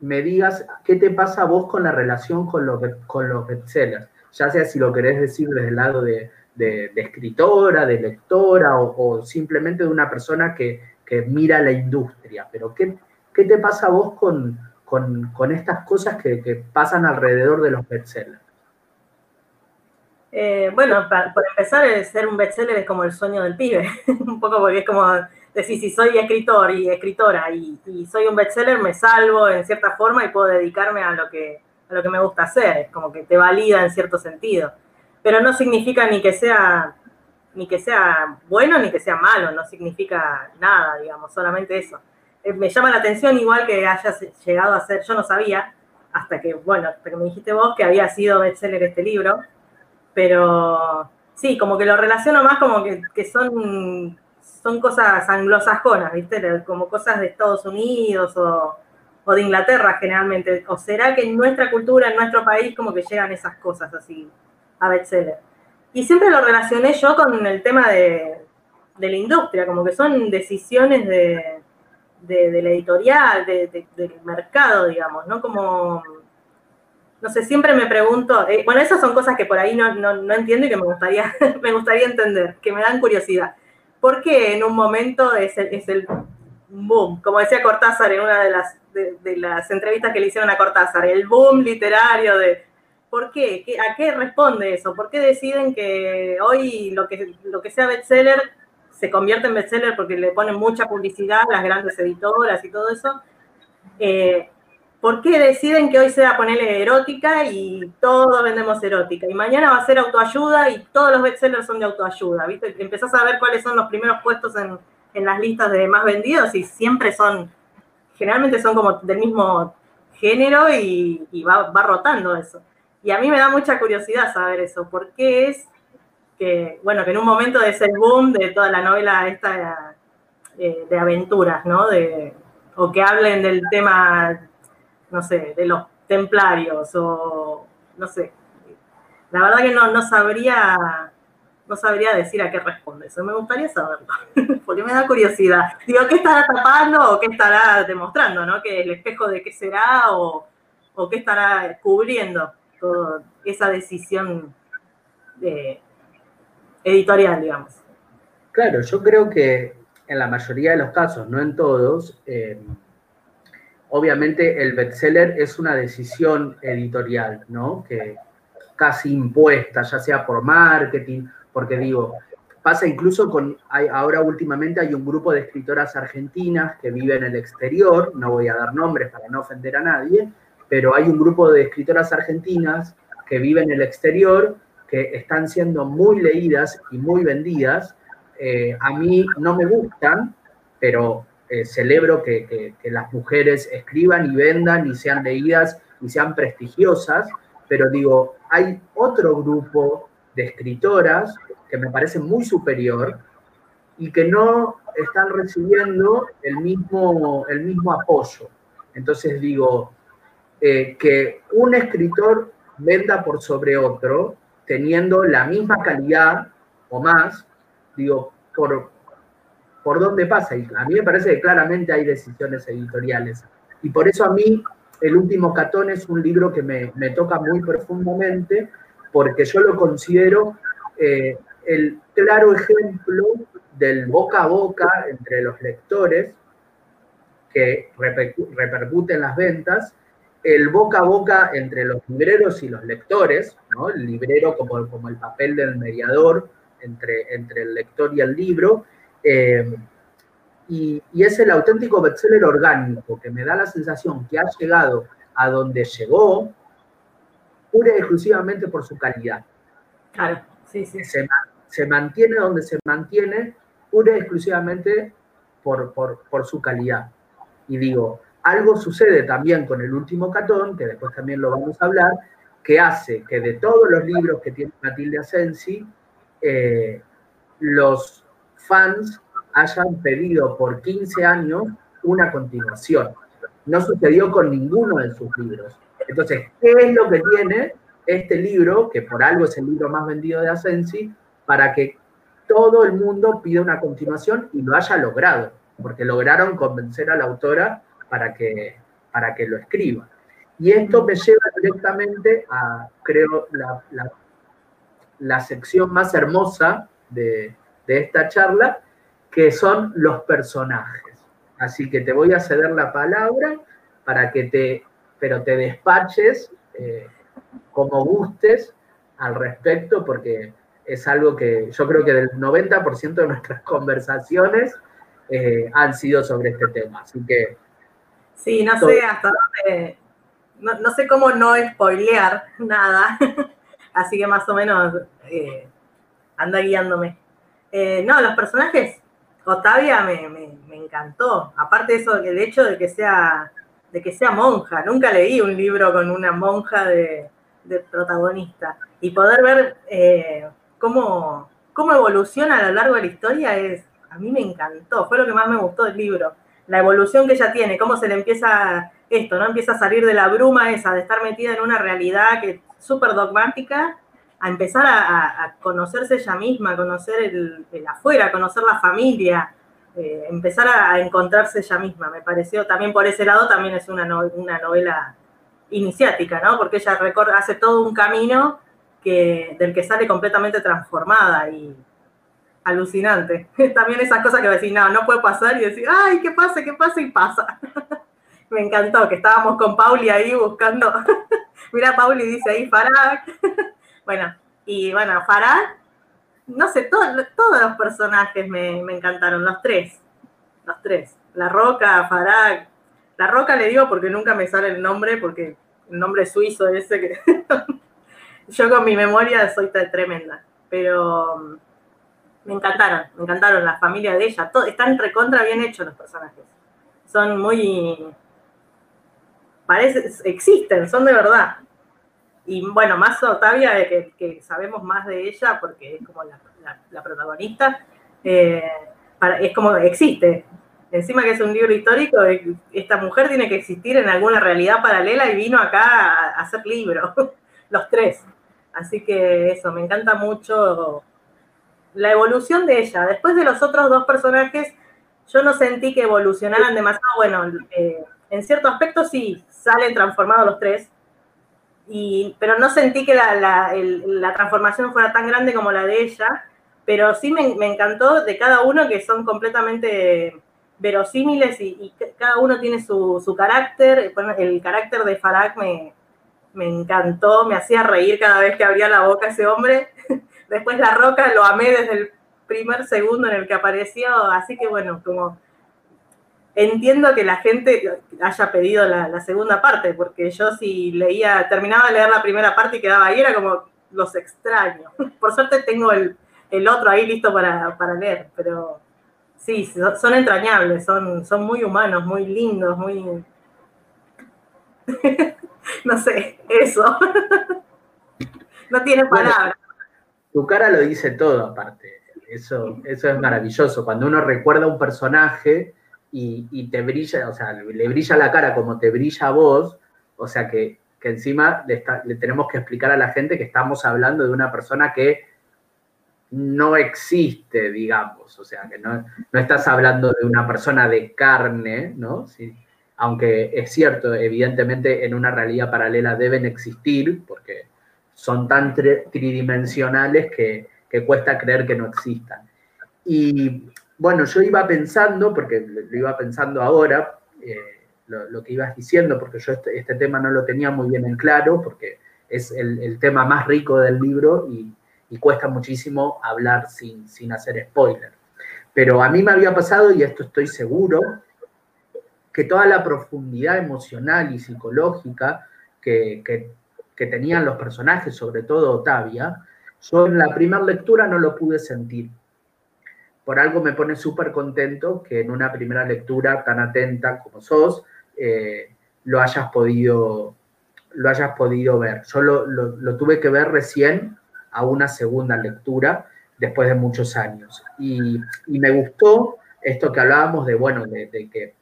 me digas qué te pasa a vos con la relación con los, con los bestsellers, ya sea si lo querés decir desde el lado de, escritora, de lectora o, simplemente de una persona que, mira la industria, pero ¿qué, qué, te pasa a vos con, con, estas cosas que, pasan alrededor de los bestsellers? Eh, bueno, por empezar, ser un bestseller es como el sueño del pibe, [laughs] un poco porque es como decir, si soy escritor y escritora y, soy un bestseller, me salvo en cierta forma y puedo dedicarme a lo, que, a lo que me gusta hacer, es como que te valida en cierto sentido. Pero no significa ni que sea ni que sea bueno ni que sea malo, no significa nada, digamos, solamente eso. Eh, me llama la atención igual que hayas llegado a ser, yo no sabía, hasta que, bueno, hasta me dijiste vos que había sido bestseller este libro, pero sí, como que lo relaciono más como que, que son son cosas anglosajonas, ¿viste? Como cosas de Estados Unidos o, de Inglaterra generalmente. ¿O será que en nuestra cultura, en nuestro país, como que llegan esas cosas así a bestseller? Y siempre lo relacioné yo con el tema de, la industria, como que son decisiones de, la editorial, del mercado, digamos, ¿no? Como, no sé, siempre me pregunto, eh, bueno, esas son cosas que por ahí no, no entiendo y que me gustaría, [laughs] me gustaría entender, que me dan curiosidad porque en un momento es el, boom, como decía Cortázar en una de las, entrevistas que le hicieron a Cortázar, el boom literario de... ¿Por qué? ¿A qué responde eso? ¿Por qué deciden que hoy lo que, lo que sea bestseller se convierte en bestseller porque le ponen mucha publicidad las grandes editoras y todo eso? Eh, ¿Por qué deciden que hoy sea ponerle erótica y todos vendemos erótica? Y mañana va a ser autoayuda y todos los bestsellers son de autoayuda, ¿viste? Empezás a ver cuáles son los primeros puestos en, las listas de más vendidos y siempre son, generalmente son como del mismo género y, va, rotando eso. Y a mí me da mucha curiosidad saber eso, ¿por qué es que, bueno, que en un momento es el boom de toda la novela esta eh, de aventuras, ¿no? De, o que hablen del tema no sé, de los templarios o no sé. La verdad que no, no sabría no sabría decir a qué responde eso. Me gustaría saberlo, [laughs] porque me da curiosidad. Digo, ¿qué estará tapando o qué estará demostrando? ¿no? ¿Que el espejo de qué será o, qué estará cubriendo toda esa decisión de, editorial, digamos? Claro, yo creo que en la mayoría de los casos, no en todos, eh, obviamente el bestseller es una decisión editorial, ¿no? Que casi impuesta, ya sea por marketing, porque digo, pasa incluso con, ahora últimamente hay un grupo de escritoras argentinas que viven en el exterior, no voy a dar nombres para no ofender a nadie, pero hay un grupo de escritoras argentinas que viven en el exterior que están siendo muy leídas y muy vendidas. Eh, a mí no me gustan, pero eh, celebro que, las mujeres escriban y vendan y sean leídas y sean prestigiosas, pero digo, hay otro grupo de escritoras que me parece muy superior y que no están recibiendo el mismo, el mismo apoyo. Entonces digo, eh, que un escritor venda por sobre otro, teniendo la misma calidad o más, digo, por, por dónde pasa. Y a mí me parece que claramente hay decisiones editoriales. Y por eso a mí El último Catón es un libro que me, toca muy profundamente, porque yo lo considero eh, el claro ejemplo del boca a boca entre los lectores que repercute en las ventas, el boca a boca entre los libreros y los lectores, ¿no? el librero como, como el papel del mediador entre, entre el lector y el libro, eh, y, es el auténtico bestseller orgánico que me da la sensación que ha llegado a donde llegó, pura y exclusivamente por su calidad. Claro, sí, sí. Se, mantiene donde se mantiene, pura y exclusivamente por, por, su calidad. Y digo, algo sucede también con el último catón, que después también lo vamos a hablar, que hace que de todos los libros que tiene Matilde Asensi, eh, los fans hayan pedido por 15 años una continuación. No sucedió con ninguno de sus libros. Entonces, ¿qué es lo que tiene este libro, que por algo es el libro más vendido de Asensi, para que todo el mundo pida una continuación y lo haya logrado? Porque lograron convencer a la autora para que, para que lo escriba. Y esto me lleva directamente a, creo, la, la, sección más hermosa de, de esta charla, que son los personajes. Así que te voy a ceder la palabra para que te, pero te despaches eh, como gustes al respecto, porque es algo que yo creo que del 90% de nuestras conversaciones eh, han sido sobre este tema. Así que... Sí, no sé hasta dónde, no, sé cómo no spoilear nada, [laughs] así que más o menos eh, anda guiándome. No, los personajes Otavia me, encantó. Aparte de eso, el hecho de que sea de que sea monja. Nunca leí un libro con una monja de, protagonista. Y poder ver eh, cómo, cómo evoluciona a lo largo de la historia es, a mí me encantó. Fue lo que más me gustó del libro. La evolución que ella tiene, cómo se le empieza esto, ¿no? Empieza a salir de la bruma esa, de estar metida en una realidad que súper dogmática, a empezar a, conocerse ella misma, a conocer el, afuera, a conocer la familia, eh, empezar a, encontrarse ella misma. Me pareció, también por ese lado, también es una, una novela iniciática, ¿no? Porque ella recorre, hace todo un camino que, del que sale completamente transformada y alucinante. [laughs] también esas cosas que decís, no, no puede pasar y decir, ay, ¿qué pasa? ¿Qué pasa? Y pasa. [laughs] Me encantó que estábamos con Pauli ahí buscando. [laughs] Mira, Pauli dice ahí, Farag. Bueno, y bueno, Farad, no sé, todos los personajes me, encantaron, los tres, los tres. La Roca, Farad, La Roca le digo porque nunca me sale el nombre, porque el nombre suizo ese que... [laughs] Yo con mi memoria soy tremenda, pero mm, me encantaron, me encantaron la familia de ella, todo, están recontra bien hechos los personajes. Son muy... Parece, existen, son de verdad. Y bueno, más Otavia, que, que sabemos más de ella porque es como la, protagonista, eh, es como existe. Encima que es un libro histórico, eh, esta mujer tiene que existir en alguna realidad paralela y vino acá a, hacer libros, [laughs] los tres. Así que eso, me encanta mucho la evolución de ella. Después de los otros dos personajes, yo no sentí que evolucionaran demasiado. Bueno, eh, en cierto aspecto sí, salen transformados los tres, pero no sentí que la, transformación fuera tan grande como la de ella, pero sí me, encantó de cada uno que son completamente verosímiles y, cada uno tiene su, carácter. el carácter de Farag me, me encantó, me hacía reír cada vez que abría la boca ese hombre. [laughs] Después La Roca lo amé desde el primer segundo en el que apareció, así que bueno, como entiendo que la gente haya pedido la, segunda parte, porque yo si leía, terminaba de leer la primera parte y quedaba ahí, era como los extraños. [laughs] Por suerte tengo el, otro ahí listo para, leer, pero sí, son entrañables, son, son muy humanos, muy lindos, muy... [laughs] no sé, eso. [laughs] no tiene palabras. tu cara lo dice todo aparte. Eso, eso es maravilloso. Cuando uno recuerda a un personaje y, te brilla, o sea, le brilla la cara como te brilla a vos, o sea que, encima le, le, tenemos que explicar a la gente que estamos hablando de una persona que no existe, digamos, o sea, que no, estás hablando de una persona de carne, ¿no? Sí, aunque es cierto, evidentemente en una realidad paralela deben existir, porque son tan tridimensionales que, que cuesta creer que no existan. Y bueno, yo iba pensando, porque lo iba pensando ahora, eh, lo, que ibas diciendo, porque yo este, este, tema no lo tenía muy bien en claro, porque es el, tema más rico del libro y, y cuesta muchísimo hablar sin, sin hacer spoiler. Pero a mí me había pasado, y esto estoy seguro, que toda la profundidad emocional y psicológica que, que, que tenían los personajes, sobre todo Otavia, yo en la primera lectura no lo pude sentir. Por algo me pone súper contento que en una primera lectura tan atenta como sos, eh, lo, hayas podido, lo hayas podido ver. Yo lo, lo tuve que ver recién a una segunda lectura después de muchos años. Y, me gustó esto que hablábamos de, bueno, de, que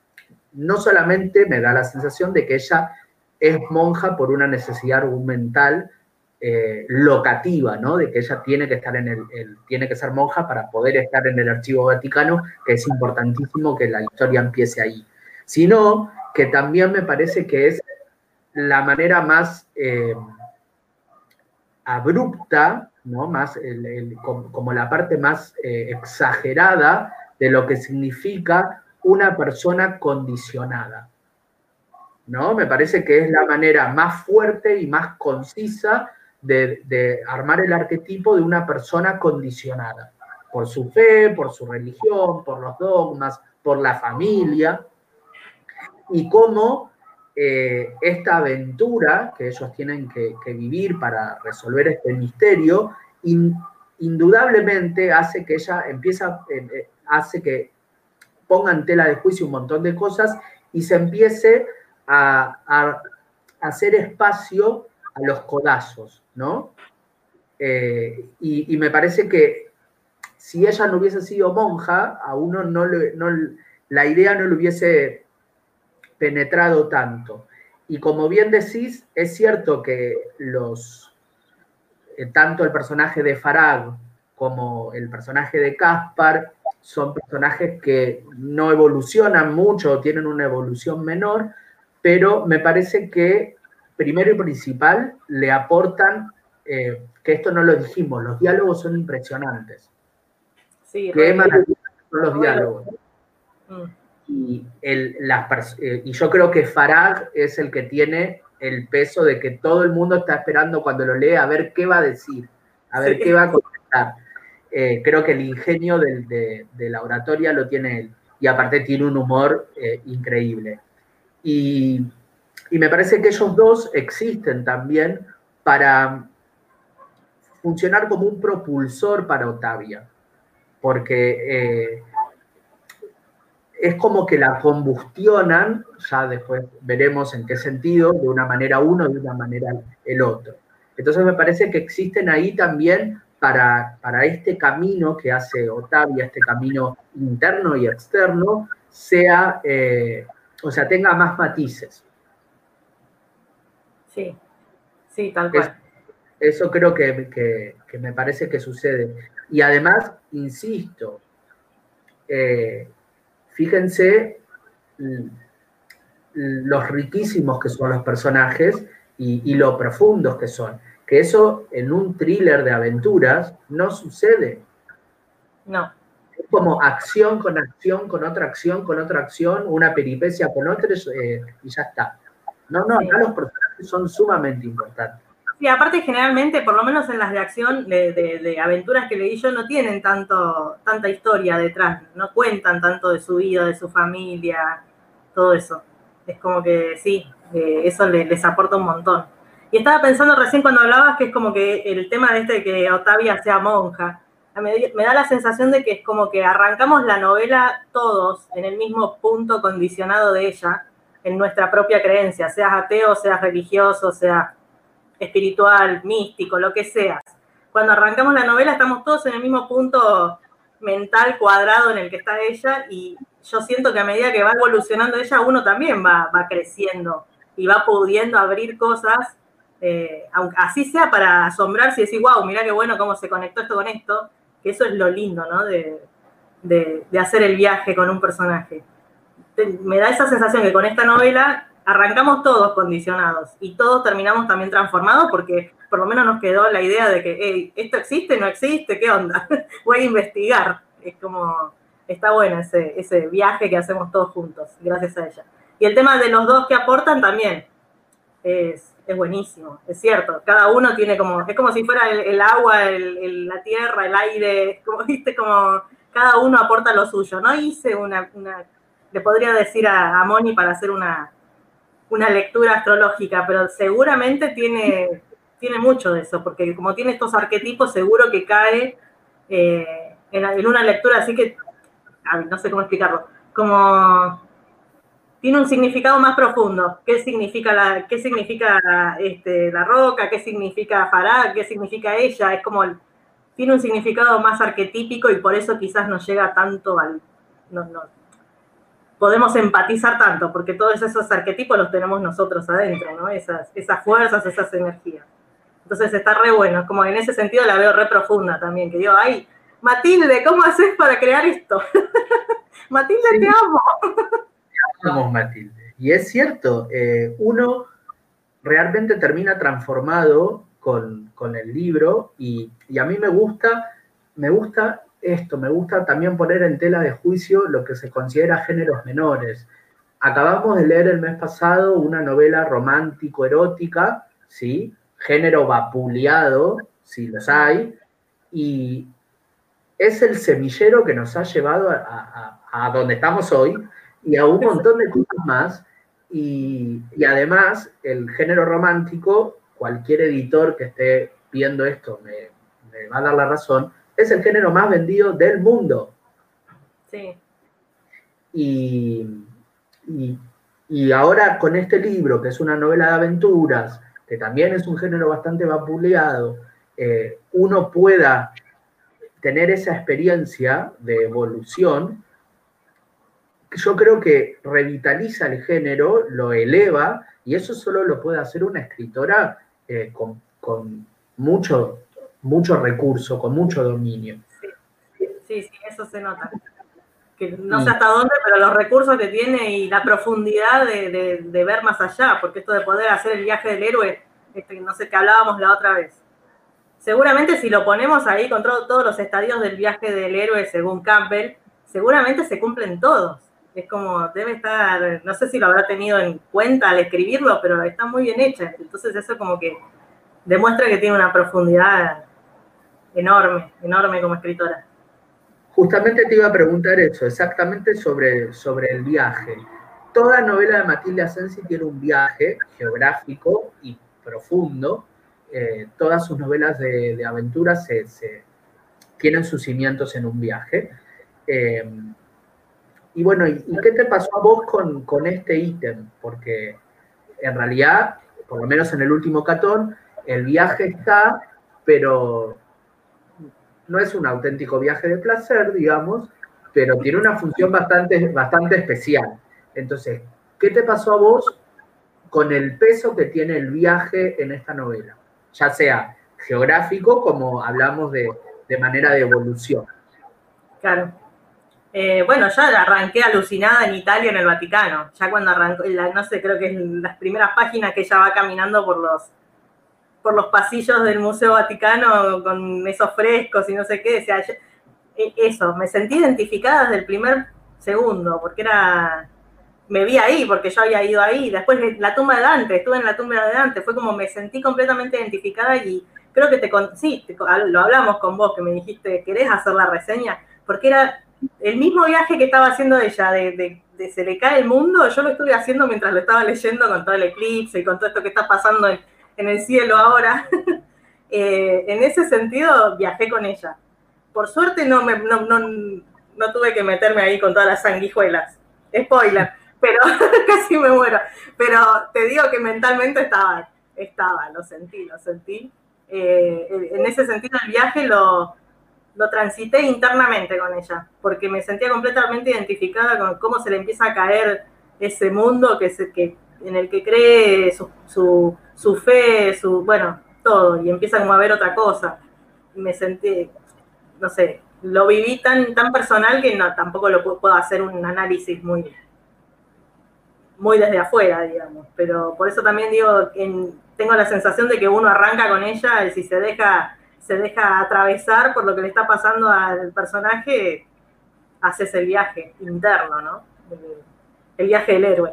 no solamente me da la sensación de que ella es monja por una necesidad argumental eh, locativa, ¿no? De que ella tiene que estar en el, tiene que ser monja para poder estar en el Archivo Vaticano, que es importantísimo que la historia empiece ahí. Sino que también me parece que es la manera más eh, abrupta, ¿no? más como, la parte más eh, exagerada de lo que significa una persona condicionada. ¿no? Me parece que es la manera más fuerte y más concisa de, armar el arquetipo de una persona condicionada, por su fe, por su religión, por los dogmas, por la familia, y cómo eh, esta aventura que ellos tienen que, vivir para resolver este misterio, indudablemente hace que ella empieza, eh, eh, hace que ponga en tela de juicio un montón de cosas y se empiece a, hacer espacio a los codazos, ¿no? y, me parece que si ella no hubiese sido monja, a uno no, no la idea no le hubiese penetrado tanto. Y como bien decís, es cierto que los, eh, tanto el personaje de Farag como el personaje de Caspar son personajes que no evolucionan mucho, tienen una evolución menor, pero me parece que primero y principal le aportan, eh, que esto no lo dijimos, los diálogos son impresionantes. Sí, Qué maravillosos son los diálogos. Mm y, el, eh, y yo creo que Farag es el que tiene el peso de que todo el mundo está esperando cuando lo lee a ver qué va a decir, a ver qué va a contestar. Eh, creo que el ingenio de, la oratoria lo tiene él y aparte tiene un humor eh, increíble. Y, y, me parece que ellos dos existen también para funcionar como un propulsor para Otavia, porque es como que la combustionan, ya después veremos en qué sentido, de una manera uno, de una manera el otro. Entonces me parece que existen ahí también para, para este camino que hace Otavia, este camino interno y externo, sea, eh, o sea, tenga más matices. Sí, sí, tal cual. eso creo que, me parece que sucede. Y además, insisto, eh, fíjense los riquísimos que son los personajes y, lo profundos que son. Que eso en un thriller de aventuras no sucede. No. Es como acción con acción, con otra acción, con otra acción, una peripecia con otra eh, y ya está. No, no, acá los personajes son sumamente importantes. Sí, aparte generalmente, por lo menos en las de acción, de, aventuras que leí yo, no tienen tanto, tanta historia detrás, no cuentan tanto de su vida, de su familia, todo eso. Es como que sí, eh, eso les, aporta un montón. Y estaba pensando recién cuando hablabas que es como que el tema de este que Otavia sea monja. me, da la sensación de que es como que arrancamos la novela todos en el mismo punto condicionado de ella, en nuestra propia creencia, seas ateo, seas religioso, sea espiritual, místico, lo que seas. Cuando arrancamos la novela estamos todos en el mismo punto mental cuadrado en el que está ella y yo siento que a medida que va evolucionando ella, uno también va, va creciendo y va pudiendo abrir cosas, eh, aunque así sea para asombrarse y decir, wow, mira qué bueno cómo se conectó esto con esto, que eso es lo lindo, ¿no? De, de hacer el viaje con un personaje. Me da esa sensación que con esta novela arrancamos todos condicionados y todos terminamos también transformados porque por lo menos nos quedó la idea de que, esto existe, no existe, ¿qué onda? [laughs] Voy a investigar. Es como, está bueno ese, ese viaje que hacemos todos juntos, gracias a ella. Y el tema de los dos que aportan también es, es buenísimo, es cierto. Cada uno tiene como, es como si fuera el, agua, el, la tierra, el aire, como [laughs] viste, como cada uno aporta lo suyo. No hice una le podría decir a, a Moni para hacer una, una lectura astrológica, pero seguramente tiene, [laughs] tiene mucho de eso, porque como tiene estos arquetipos, seguro que cae eh, en, una lectura así que, no sé cómo explicarlo, como tiene un significado más profundo. ¿Qué significa la, qué significa este, la roca? ¿Qué significa Farah? ¿Qué significa ella? Es como, tiene un significado más arquetípico y por eso quizás no llega tanto al, no, no, podemos empatizar tanto, porque todos esos arquetipos los tenemos nosotros adentro, ¿no? Esas, esas fuerzas, esas energías. Entonces está re bueno, como en ese sentido la veo re profunda también, que digo, ay, Matilde, ¿cómo haces para crear esto? [laughs] Matilde, te amo. Te amo, Matilde. Y es cierto, eh, uno realmente termina transformado con, el libro y, y, a mí me gusta, me gusta esto, me gusta también poner en tela de juicio lo que se considera géneros menores. Acabamos de leer el mes pasado una novela romántico-erótica, ¿sí? Género vapuleado, si los hay, y es el semillero que nos ha llevado a, donde estamos hoy y a un montón de cosas más. Y, además, el género romántico, cualquier editor que esté viendo esto me, me va a dar la razón, es el género más vendido del mundo. Sí. Y, ahora con este libro, que es una novela de aventuras, que también es un género bastante vapuleado, eh, uno pueda tener esa experiencia de evolución, yo creo que revitaliza el género, lo eleva, y eso solo lo puede hacer una escritora eh, con, con, mucho mucho recurso, con mucho dominio. Sí, sí, eso se nota. Que no sé hasta dónde, pero los recursos que tiene y la profundidad de, ver más allá, porque esto de poder hacer el viaje del héroe, este, no sé, que hablábamos la otra vez. Seguramente si lo ponemos ahí con todos los estadios del viaje del héroe según Campbell, seguramente se cumplen todos. Es como, debe estar, no sé si lo habrá tenido en cuenta al escribirlo, pero está muy bien hecha. Entonces eso como que demuestra que tiene una profundidad enorme, enorme como escritora. Justamente te iba a preguntar eso, exactamente sobre, sobre el viaje. Toda novela de Matilde Asensi tiene un viaje geográfico y profundo. Eh, todas sus novelas de, aventuras se, tienen sus cimientos en un viaje. Eh, y bueno, ¿y, qué te pasó a vos con, con este ítem? Porque en realidad, por lo menos en el último catón, el viaje está, pero no es un auténtico viaje de placer, digamos, pero tiene una función bastante, bastante especial. Entonces, ¿qué te pasó a vos con el peso que tiene el viaje en esta novela? Ya sea geográfico, como hablamos de, manera de evolución. Claro. Eh, bueno, ya arranqué alucinada en Italia, en el Vaticano. Ya cuando arrancó, no sé, creo que en las primeras páginas que ella va caminando por los, por los pasillos del Museo Vaticano con esos frescos y no sé qué. O e, eso, me sentí identificada desde el primer segundo, porque era, me vi ahí, porque yo había ido ahí. Después la tumba de Dante, estuve en la tumba de Dante, fue como me sentí completamente identificada y creo que te, sí, lo hablamos con vos, que me dijiste, ¿querés hacer la reseña? Porque era el mismo viaje que estaba haciendo ella, de, de se le cae el mundo, yo lo estuve haciendo mientras lo estaba leyendo con todo el eclipse y con todo esto que está pasando en en el cielo ahora. [laughs] Eh, en ese sentido, viajé con ella. por suerte no, me, tuve que meterme ahí con todas las sanguijuelas. Spoiler, [laughs] pero [laughs] casi me muero. Pero te digo que mentalmente estaba, estaba, lo sentí, lo sentí. Eh, en ese sentido el viaje lo, transité internamente con ella, porque me sentía completamente identificada con cómo se le empieza a caer ese mundo que, en el que cree su, su, fe, su, bueno, todo, y empieza como a ver otra cosa. Me sentí, no sé, lo viví tan, tan personal que no, tampoco lo puedo, hacer un análisis muy, muy desde afuera, digamos. Pero por eso también digo, tengo la sensación de que uno arranca con ella y si se deja, se deja atravesar por lo que le está pasando al personaje, haces el viaje interno, ¿no? El, viaje del héroe.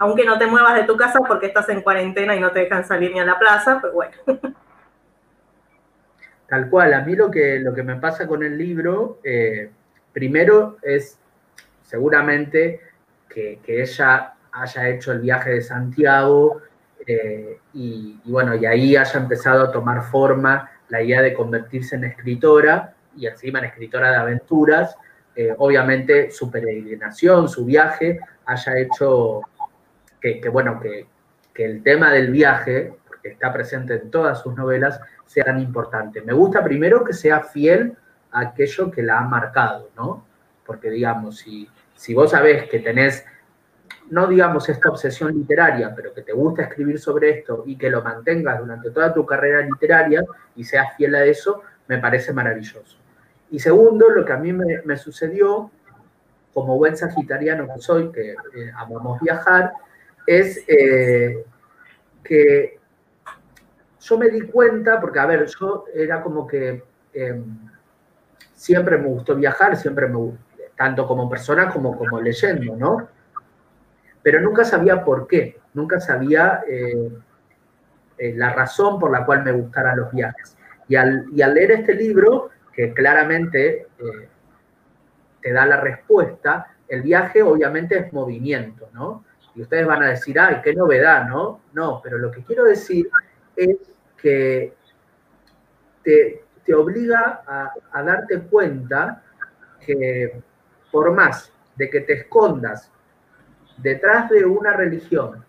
Aunque no te muevas de tu casa porque estás en cuarentena y no te dejan salir ni a la plaza, pues bueno. [laughs] Tal cual, a mí lo que, lo que me pasa con el libro, eh, primero es seguramente que, ella haya hecho el viaje de Santiago eh, y, bueno, y ahí haya empezado a tomar forma la idea de convertirse en escritora y encima en escritora de aventuras. Eh, obviamente su peregrinación, su viaje, haya hecho que, bueno, que, que el tema del viaje, que está presente en todas sus novelas, sea tan importante. Me gusta primero que sea fiel a aquello que la ha marcado, ¿no? Porque, digamos, si, si vos sabés que tenés, no digamos esta obsesión literaria, pero que te gusta escribir sobre esto y que lo mantengas durante toda tu carrera literaria y seas fiel a eso, me parece maravilloso. Y segundo, lo que a mí me, sucedió, como buen sagitariano que soy, que eh, amamos viajar, es eh, que yo me di cuenta, porque a ver, yo era como que em, siempre me gustó viajar, siempre tanto como persona como como leyendo, ¿no? Pero nunca sabía por qué, nunca sabía eh, eh, la razón por la cual me gustaran los viajes. Y al, leer este libro, que claramente te da la respuesta, el viaje obviamente es movimiento, ¿no? Y ustedes van a decir, ay, qué novedad, ¿no? No, pero lo que quiero decir es que te, obliga a, darte cuenta que por más de que te escondas detrás de una religión,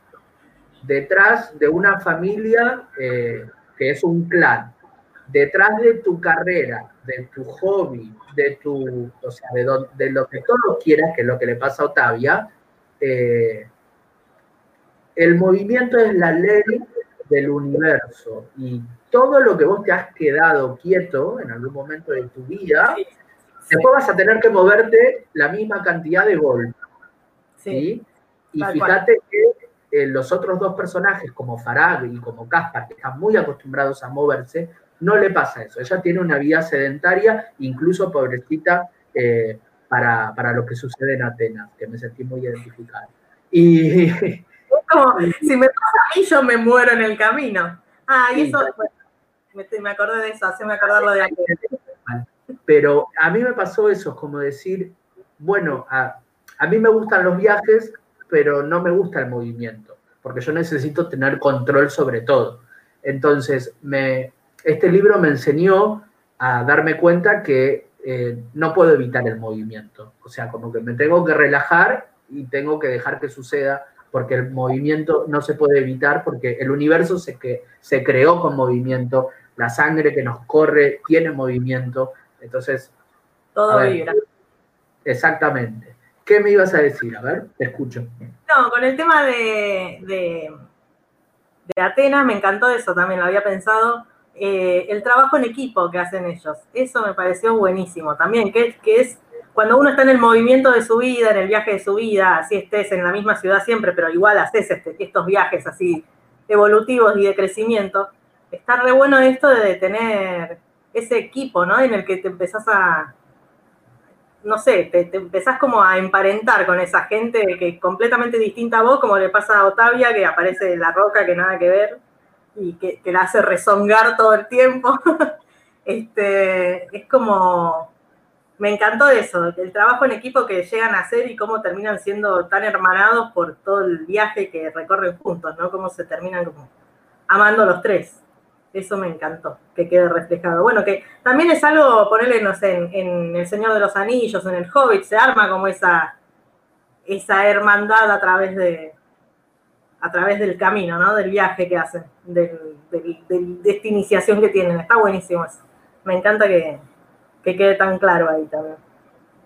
detrás de una familia eh, que es un clan, detrás de tu carrera, de tu hobby, de tu, o sea, de, lo que todos quieras, que es lo que le pasa a Otavia, eh, el movimiento es la ley del universo y todo lo que vos te has quedado quieto en algún momento de tu vida, después vas a tener que moverte la misma cantidad de golpes. Sí. Y fíjate que eh, los otros dos personajes, como Farag y como Caspar, que están muy acostumbrados a moverse, no le pasa eso. Ella tiene una vida sedentaria, incluso pobrecita, eh, para, para, lo que sucede en Atenas, que me sentí muy identificado. Y, como, si me pasa a mí, yo me muero en el camino. Ah, y eso, me, acordé de eso, haceme acordarlo de aquí. Pero a mí me pasó eso, como decir, bueno, a, a mí me gustan los viajes, pero no me gusta el movimiento, porque yo necesito tener control sobre todo. Entonces, me, este libro me enseñó a darme cuenta que eh, no puedo evitar el movimiento. O sea, como que me tengo que relajar y tengo que dejar que suceda porque el movimiento no se puede evitar, porque el universo se, que, se creó con movimiento, la sangre que nos corre tiene movimiento, entonces... Todo vibra. Exactamente. ¿Qué me ibas a decir? A ver, te escucho. No, con el tema de, de, Atenas me encantó eso, también lo había pensado. Eh, el trabajo en equipo que hacen ellos, eso me pareció buenísimo también, que, que es cuando uno está en el movimiento de su vida, en el viaje de su vida, así estés en la misma ciudad siempre, pero igual haces este, estos viajes así evolutivos y de crecimiento, está re bueno esto de tener ese equipo, ¿no? En el que te empezás a, no sé, te, empezás como a emparentar con esa gente que es completamente distinta a vos, como le pasa a Otavia, que aparece de la roca, que nada que ver, y que, que la hace rezongar todo el tiempo. [laughs] este, es como me encantó eso, el trabajo en equipo que llegan a hacer y cómo terminan siendo tan hermanados por todo el viaje que recorren juntos, ¿no? Cómo se terminan como amando los tres. Eso me encantó, que quede reflejado. Bueno, que también es algo, ponerle, sé, en, El Señor de los Anillos, en El Hobbit, se arma como esa, esa hermandad a través de a través del camino, ¿no? Del viaje que hacen, de esta iniciación que tienen. Está buenísimo eso. Me encanta que, que quede tan claro ahí también.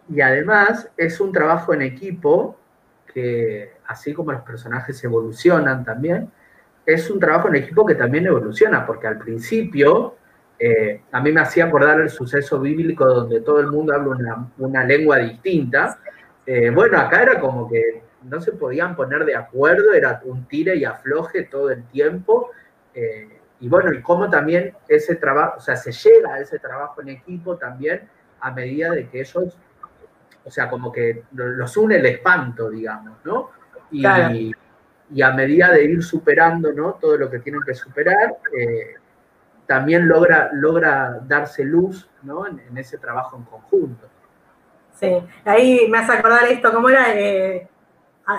Y además es un trabajo en equipo que, así como los personajes evolucionan también, es un trabajo en equipo que también evoluciona, porque al principio eh, a mí me hacía acordar el suceso bíblico donde todo el mundo habla una, lengua distinta. Eh, bueno, acá era como que no se podían poner de acuerdo, era un tire y afloje todo el tiempo. Eh, y bueno, y cómo también ese trabajo, o sea, se llega a ese trabajo en equipo también a medida de que ellos, o sea, como que los une el espanto, digamos, ¿no? Y, y a medida de ir superando, ¿no? Todo lo que tienen que superar, eh, también logra, logra darse luz, ¿no? En, ese trabajo en conjunto. Sí, ahí me hace acordar esto, ¿cómo era? Eh,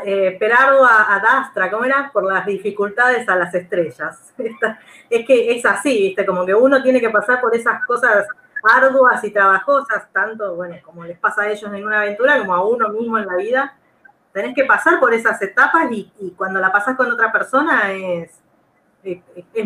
eh, Perardo a, Dastra, ¿cómo era? Por las dificultades a las estrellas. [laughs] es que es así, ¿viste? Como que uno tiene que pasar por esas cosas arduas y trabajosas, tanto, bueno, como les pasa a ellos en una aventura, como a uno mismo en la vida. Tenés que pasar por esas etapas y, cuando la pasas con otra persona es,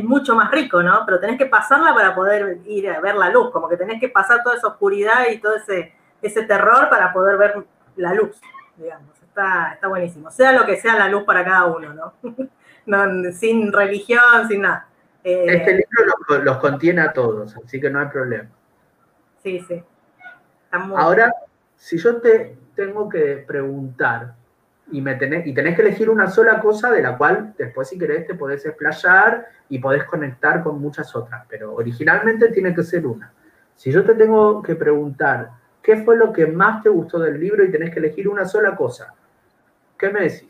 mucho más rico, ¿no? Pero tenés que pasarla para poder ir a ver la luz, como que tenés que pasar toda esa oscuridad y todo ese terror para poder ver la luz, digamos está, buenísimo. Sea lo que sea la luz para cada uno, ¿no? [laughs] sin religión, sin nada. Eh, este libro los, contiene a todos, así que no hay problema. Sí, sí. Ahora, si yo te tengo que preguntar y, me tenés, y tenés que elegir una sola cosa de la cual después si querés te podés explayar y podés conectar con muchas otras, pero originalmente tiene que ser una. Si yo te tengo que preguntar qué fue lo que más te gustó del libro y tenés que elegir una sola cosa, ¿Qué me decís?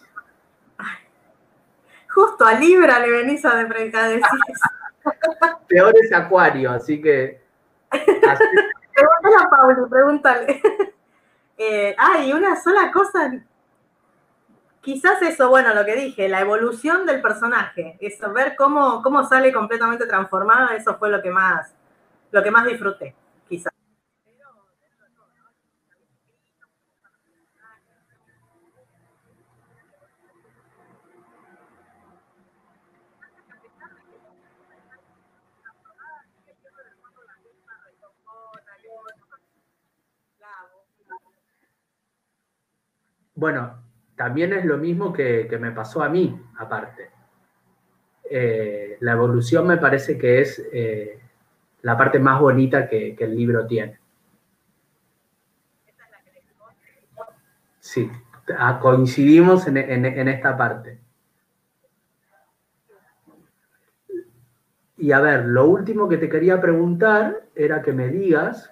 justo a Libra le venís a decir. [laughs] Peor es Acuario, así que. Pregúntale a Pauli, pregúntale. [laughs] Eh, ay, una sola cosa. Quizás eso, bueno, lo que dije, la evolución del personaje, eso, ver cómo, cómo sale completamente transformada, eso fue lo que más, lo que más disfruté, quizás. Bueno, también es lo mismo que, me pasó a mí, aparte. Eh, la evolución me parece que es eh, la parte más bonita que, el libro tiene. Sí, ah, coincidimos en, esta parte. Y a ver, lo último que te quería preguntar era que me digas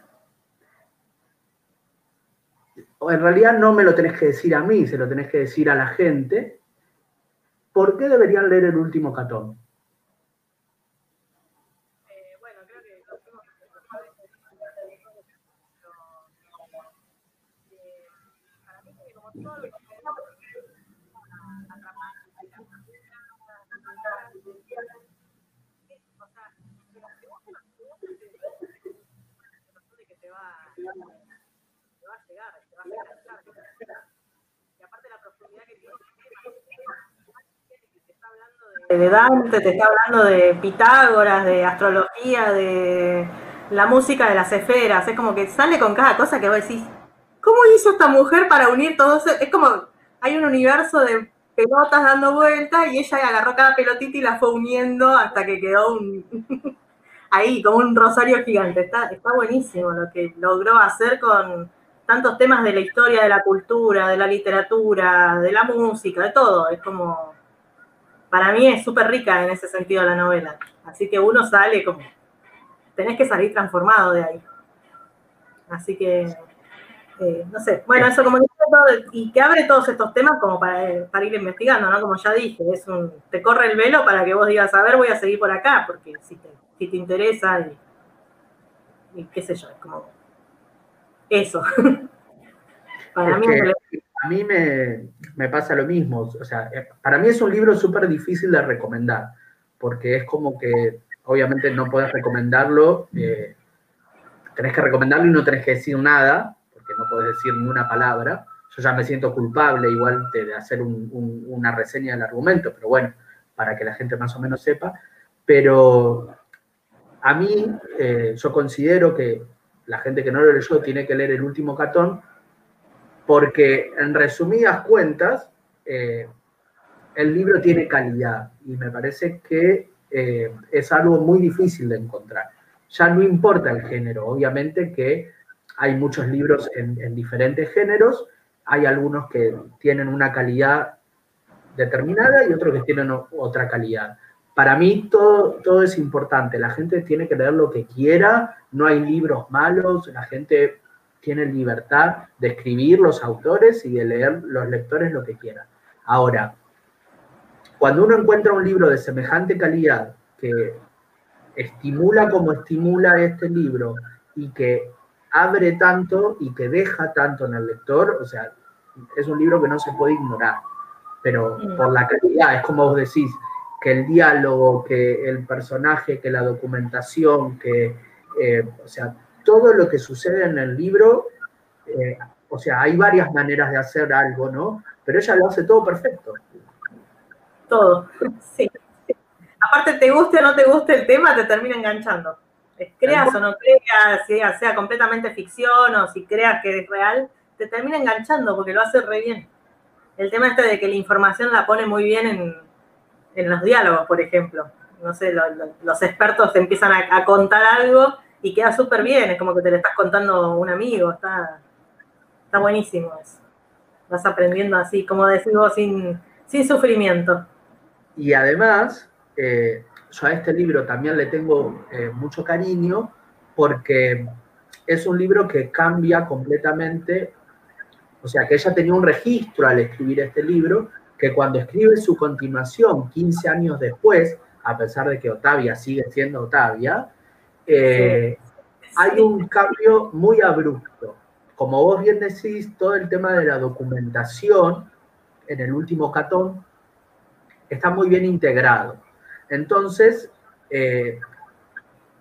en realidad no me lo tenés que decir a mí, se lo tenés que decir a la gente, ¿por qué deberían leer el último catón? De Dante, te está hablando de Pitágoras, de astrología, de la música de las esferas. Es como que sale con cada cosa que vos decís, ¿cómo hizo esta mujer para unir todo eso? Es como, hay un universo de pelotas dando vueltas y ella agarró cada pelotita y la fue uniendo hasta que quedó un [laughs] ahí, como un rosario gigante. Está, está buenísimo lo que logró hacer con tantos temas de la historia, de la cultura, de la literatura, de la música, de todo. Es como para mí es súper rica en ese sentido la novela. Así que uno sale como, tenés que salir transformado de ahí. Así que, eh, no sé, bueno, eso como y que abre todos estos temas como para, ir investigando, ¿no? Como ya dije, es un, te corre el velo para que vos digas, a ver, voy a seguir por acá, porque si te, si te interesa y, qué sé yo, es como eso. [laughs] para mí a mí me, pasa lo mismo. O sea, eh, para mí es un libro súper difícil de recomendar, porque es como que, obviamente no puedes recomendarlo, eh, tenés que recomendarlo y no tenés que decir nada, porque no puedes decir ni una palabra. Yo ya me siento culpable igual de, hacer una reseña del argumento, pero bueno, para que la gente más o menos sepa. Pero a mí, eh, yo considero que la gente que no lo leyó tiene que leer el último catón, porque en resumidas cuentas, eh, el libro tiene calidad y me parece que eh, es algo muy difícil de encontrar. Ya no importa el género, obviamente que hay muchos libros en, diferentes géneros, hay algunos que tienen una calidad determinada y otros que tienen otra calidad. Para mí todo, todo es importante, la gente tiene que leer lo que quiera, no hay libros malos, la gente tiene libertad de escribir los autores y de leer los lectores lo que quieran. Ahora, cuando uno encuentra un libro de semejante calidad que estimula como estimula este libro y que abre tanto y que deja tanto en el lector, o sea, es un libro que no se puede ignorar, pero mm. por la calidad, es como vos decís, que el diálogo, que el personaje, que la documentación, que, eh, o sea, todo lo que sucede en el libro, eh, o sea, hay varias maneras de hacer algo, ¿no? Pero ella lo hace todo perfecto. Todo, sí aparte te guste o no te guste el tema, te termina enganchando. Creas o no creas, sea, completamente ficción o si creas que es real, te termina enganchando porque lo hace re bien. El tema este de que la información la pone muy bien en, los diálogos, por ejemplo. No sé, los expertos te empiezan a, contar algo y queda súper bien, es como que te lo estás contando un amigo, está, está buenísimo eso. Vas aprendiendo así, como decís sin, sin sufrimiento. Y además, eh, yo a este libro también le tengo eh, mucho cariño porque es un libro que cambia completamente, o sea, que ella tenía un registro al escribir este libro, que cuando escribe su continuación 15 años después, a pesar de que Otavia sigue siendo Otavia, eh, hay un cambio muy abrupto. Como vos bien decís, todo el tema de la documentación en el último catón está muy bien integrado. Entonces, eh,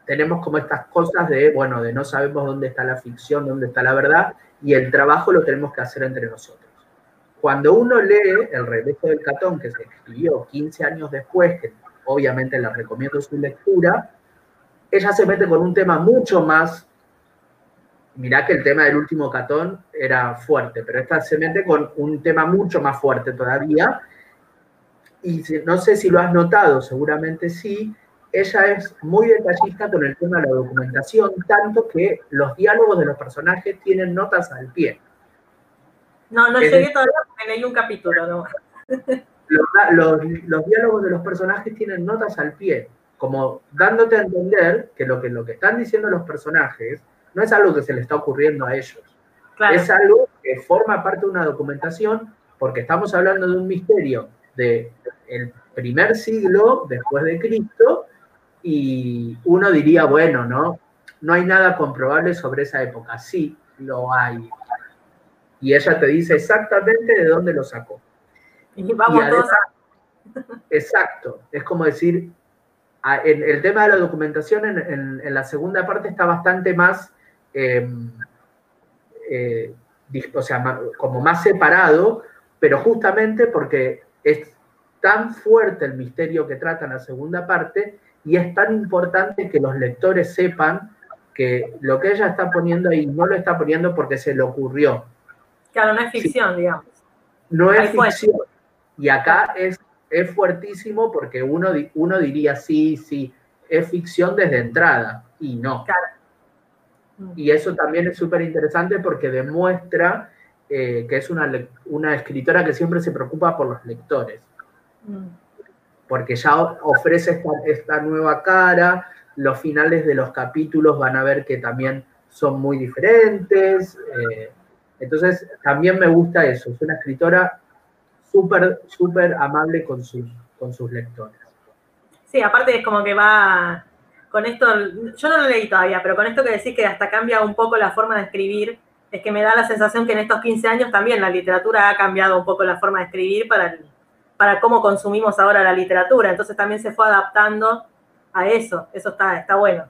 tenemos como estas cosas de, bueno, de no sabemos dónde está la ficción, dónde está la verdad, y el trabajo lo tenemos que hacer entre nosotros. Cuando uno lee El regreso del Catón, que se escribió 15 años después, que obviamente le recomiendo su lectura, ella se mete con un tema mucho más, mirá que el tema del último Catón era fuerte, pero esta se mete con un tema mucho más fuerte todavía, y no sé si lo has notado, seguramente sí, ella es muy detallista con el tema de la documentación, tanto que los diálogos de los personajes tienen notas al pie. No, no llegué todavía porque leí un capítulo, ¿no? Los, los, diálogos de los personajes tienen notas al pie, como dándote a entender que lo que, lo que están diciendo los personajes no es algo que se le está ocurriendo a ellos. Es algo que forma parte de una documentación porque estamos hablando de un misterio de el primer siglo después de Cristo y uno diría, bueno, ¿no? No hay nada comprobable sobre esa época. Sí, lo hay. Y ella te dice exactamente de dónde lo sacó. Y vamos Exacto. Es como decir, en, el tema de la documentación en, la segunda parte está bastante más, em, eh, o sea, como más separado, pero justamente porque es tan fuerte el misterio que trata en la segunda parte y es tan importante que los lectores sepan que lo que ella está poniendo ahí no lo está poniendo porque se le ocurrió. Claro, no es ficción, digamos. No es ficción. Y acá es, es fuertísimo porque uno, uno diría, sí, sí, es ficción desde entrada y no. Y eso también es súper interesante porque demuestra eh, que es una, una escritora que siempre se preocupa por los lectores. Porque ya ofrece esta, nueva cara, los finales de los capítulos van a ver que también son muy diferentes, eh, entonces también me gusta eso, es una escritora súper, súper amable con sus, con sus lectores. Sí, aparte es como que va con esto, yo no lo leí todavía, pero con esto que decís que hasta cambia un poco la forma de escribir, es que me da la sensación que en estos 15 años también la literatura ha cambiado un poco la forma de escribir para el, para cómo consumimos ahora la literatura. Entonces también se fue adaptando a eso, eso está, está bueno.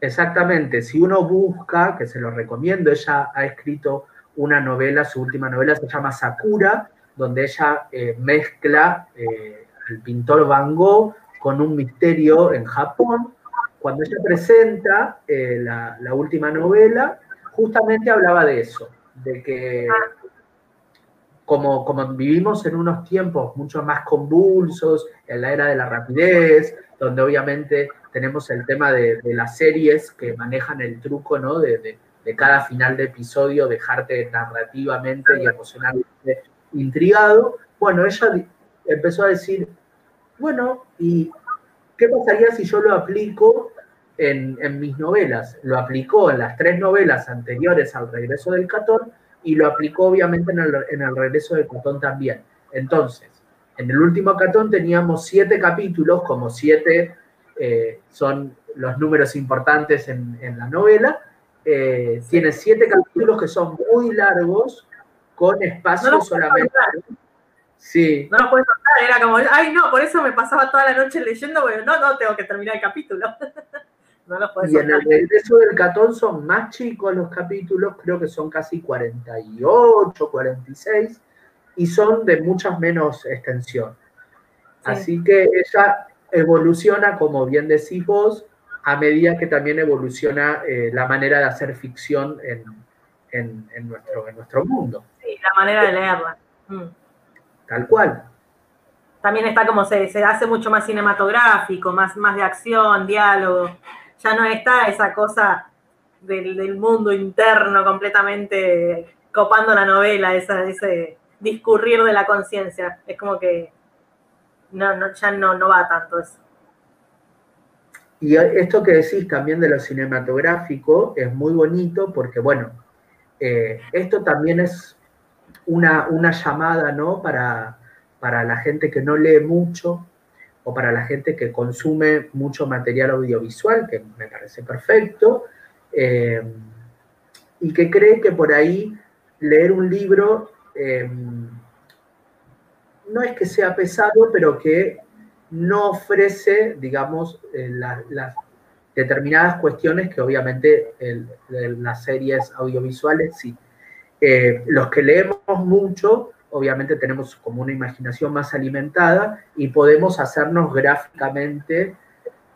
Exactamente, si uno busca, que se lo recomiendo, ella ha escrito una novela, su última novela se llama Sakura, donde ella eh, mezcla eh, el pintor Van Gogh con un misterio en Japón. Cuando ella presenta eh, la, última novela, justamente hablaba de eso, de que como, como vivimos en unos tiempos mucho más convulsos, en la era de la rapidez, donde obviamente tenemos el tema de, las series que manejan el truco, ¿no? De, cada final de episodio dejarte narrativamente y emocionalmente intrigado. Bueno, ella empezó a decir, bueno, ¿y qué pasaría si yo lo aplico en, mis novelas? Lo aplicó en las tres novelas anteriores al regreso del Catón y lo aplicó obviamente en el, en el regreso del Catón también. Entonces, en el último Catón teníamos siete capítulos, como siete eh, son los números importantes en, la novela. Eh, tiene siete capítulos que son muy largos, con espacio solamente. Sí. No lo puedes contar, era como, ay no, por eso me pasaba toda la noche leyendo, porque no, no, tengo que terminar el capítulo. [laughs] no lo puedes Y en el regreso del catón son más chicos los capítulos, creo que son casi 48, 46, y son de muchas menos extensión. Así que ella evoluciona, como bien decís vos, a medida que también evoluciona eh, la manera de hacer ficción en, nuestro, en nuestro mundo. Sí, la manera de leerla. Mm. Tal cual. También está como se, se hace mucho más cinematográfico, más, más de acción, diálogo. Ya no está esa cosa del, mundo interno completamente copando la novela, ese discurrir de la conciencia. Es como que no, no, ya no, no va tanto eso. Y esto que decís también de lo cinematográfico es muy bonito porque, bueno, eh, esto también es una, una llamada, ¿no? Para, para la gente que no lee mucho o para la gente que consume mucho material audiovisual, que me parece perfecto, eh, y que cree que por ahí leer un libro eh, no es que sea pesado, pero que no ofrece, digamos, eh, las determinadas cuestiones que obviamente las series audiovisuales sí. Los que leemos mucho, obviamente tenemos como una imaginación más alimentada y podemos hacernos gráficamente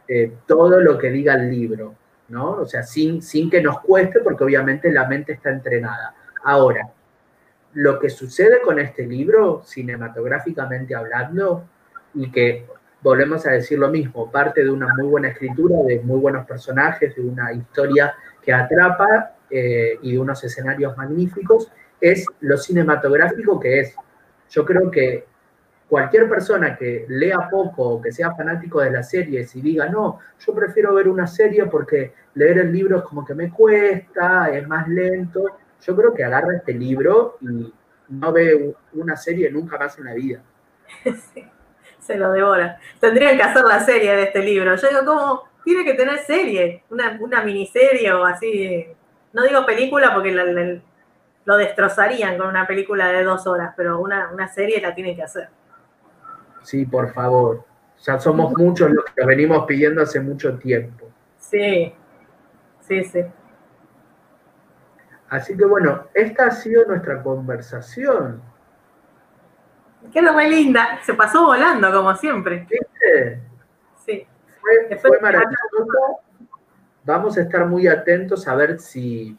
eh, todo lo que diga el libro, ¿no? O sea, sin, sin que nos cueste, porque obviamente la mente está entrenada. Ahora, lo que sucede con este libro, cinematográficamente hablando, y que volvemos a decir lo mismo, parte de una muy buena escritura, de muy buenos personajes, de una historia que atrapa eh, y unos escenarios magníficos, es lo cinematográfico que es. Yo creo que cualquier persona que lea poco o que sea fanático de las series y diga, no, yo prefiero ver una serie porque leer el libro es como que me cuesta, es más lento, yo creo que agarra este libro y no ve una serie nunca más en la vida. se lo devora. Tendrían que hacer la serie de este libro. Yo digo, ¿cómo? Tiene que tener serie, una, miniserie o así. No digo película porque lo destrozarían con una película de dos horas, pero una, una serie la tiene que hacer. Sí, por favor. Ya somos muchos los que venimos pidiendo hace mucho tiempo. Sí, sí, sí. Así que bueno, esta ha sido nuestra conversación. Quedó muy linda, se pasó volando como siempre. ¿Viste? Sí. Fue, maravilloso. Vamos a estar muy atentos a ver si,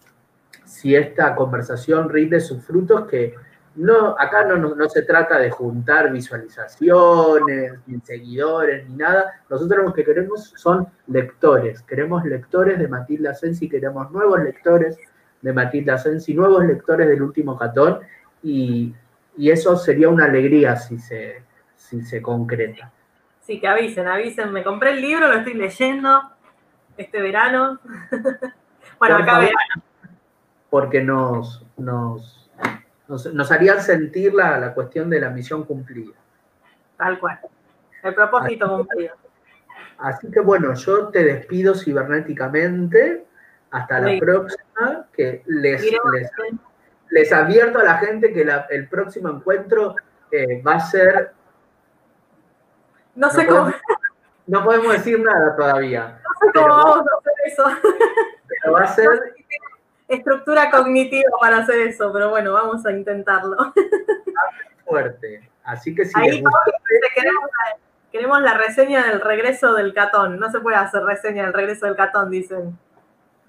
si esta conversación rinde sus frutos, que no, acá no, no, se trata de juntar visualizaciones, ni seguidores, ni nada. Nosotros lo que queremos son lectores. Queremos lectores de Matilda Sensi, queremos nuevos lectores de Matilda Sensi, nuevos lectores del último catón, y, eso sería una alegría si se, si se concreta. Sí, que avisen, avisen, me compré el libro, lo estoy leyendo este verano. [laughs] bueno, acá verano. Porque nos, nos, nos, haría sentir la, la, cuestión de la misión cumplida. Tal cual. El propósito cumplido. Así que bueno, yo te despido cibernéticamente. Hasta la próxima, que les, les, advierto a la gente que el próximo encuentro eh, va a ser... No sé cómo... no podemos decir nada todavía. No sé cómo vamos a hacer eso. Pero va a ser... Estructura cognitiva para hacer eso, pero bueno, vamos a intentarlo. Fuerte. Así que si Ahí queremos, la, queremos la reseña del regreso del catón. No se puede hacer reseña del regreso del catón, dicen.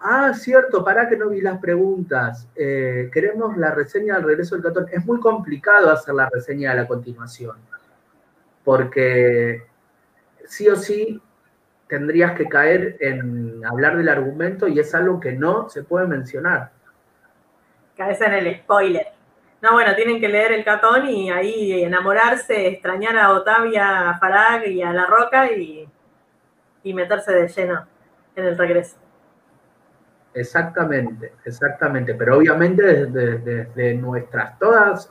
Ah, cierto, para que no vi las preguntas. Eh, queremos la reseña del regreso del catón. Es muy complicado hacer la reseña de la continuación, porque sí o sí tendrías que caer en hablar del argumento y es algo que no se puede mencionar. Caes en el spoiler. No, bueno, tienen que leer el catón y ahí enamorarse, extrañar a Otavia, a Farag y a La Roca y, y meterse de lleno en el regreso. Exactamente, exactamente. Pero obviamente desde, desde, nuestras, todas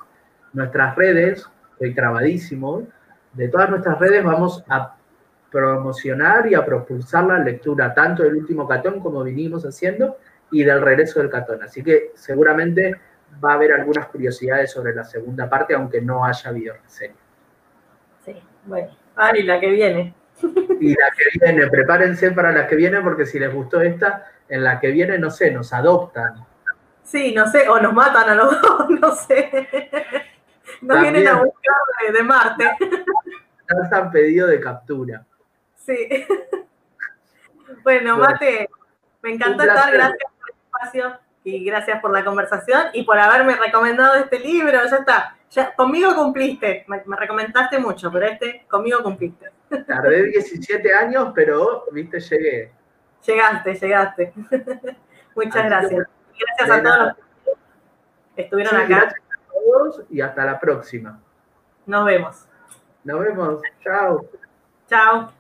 nuestras redes, estoy trabadísimo, de todas nuestras redes vamos a promocionar y a propulsar la lectura tanto del último catón como vinimos haciendo y del regreso del catón. Así que seguramente va a haber algunas curiosidades sobre la segunda parte, aunque no haya habido reseña. Sí, bueno. Ah, y la que viene. [laughs] Y la que viene, prepárense para la que viene, porque si les gustó esta, en la que viene, no sé, nos adoptan. Sí, no sé, o nos matan a los dos, [laughs] no sé. Nos vienen a buscar de, Marte. Nos han pedido de captura. Sí. [laughs] Bueno, Mate, me encantó estar, gracias por el espacio y gracias por la conversación y por haberme recomendado este libro. Ya está, ya, conmigo cumpliste, me, me recomendaste mucho, pero este, conmigo cumpliste. [laughs] Tardé 17 años, pero, viste, llegué. Llegaste, llegaste. [laughs] Muchas gracias. Gracias a todos los que estuvieron acá. Gracias a todos y hasta la próxima. Nos vemos. Nos vemos. Chao. Chao.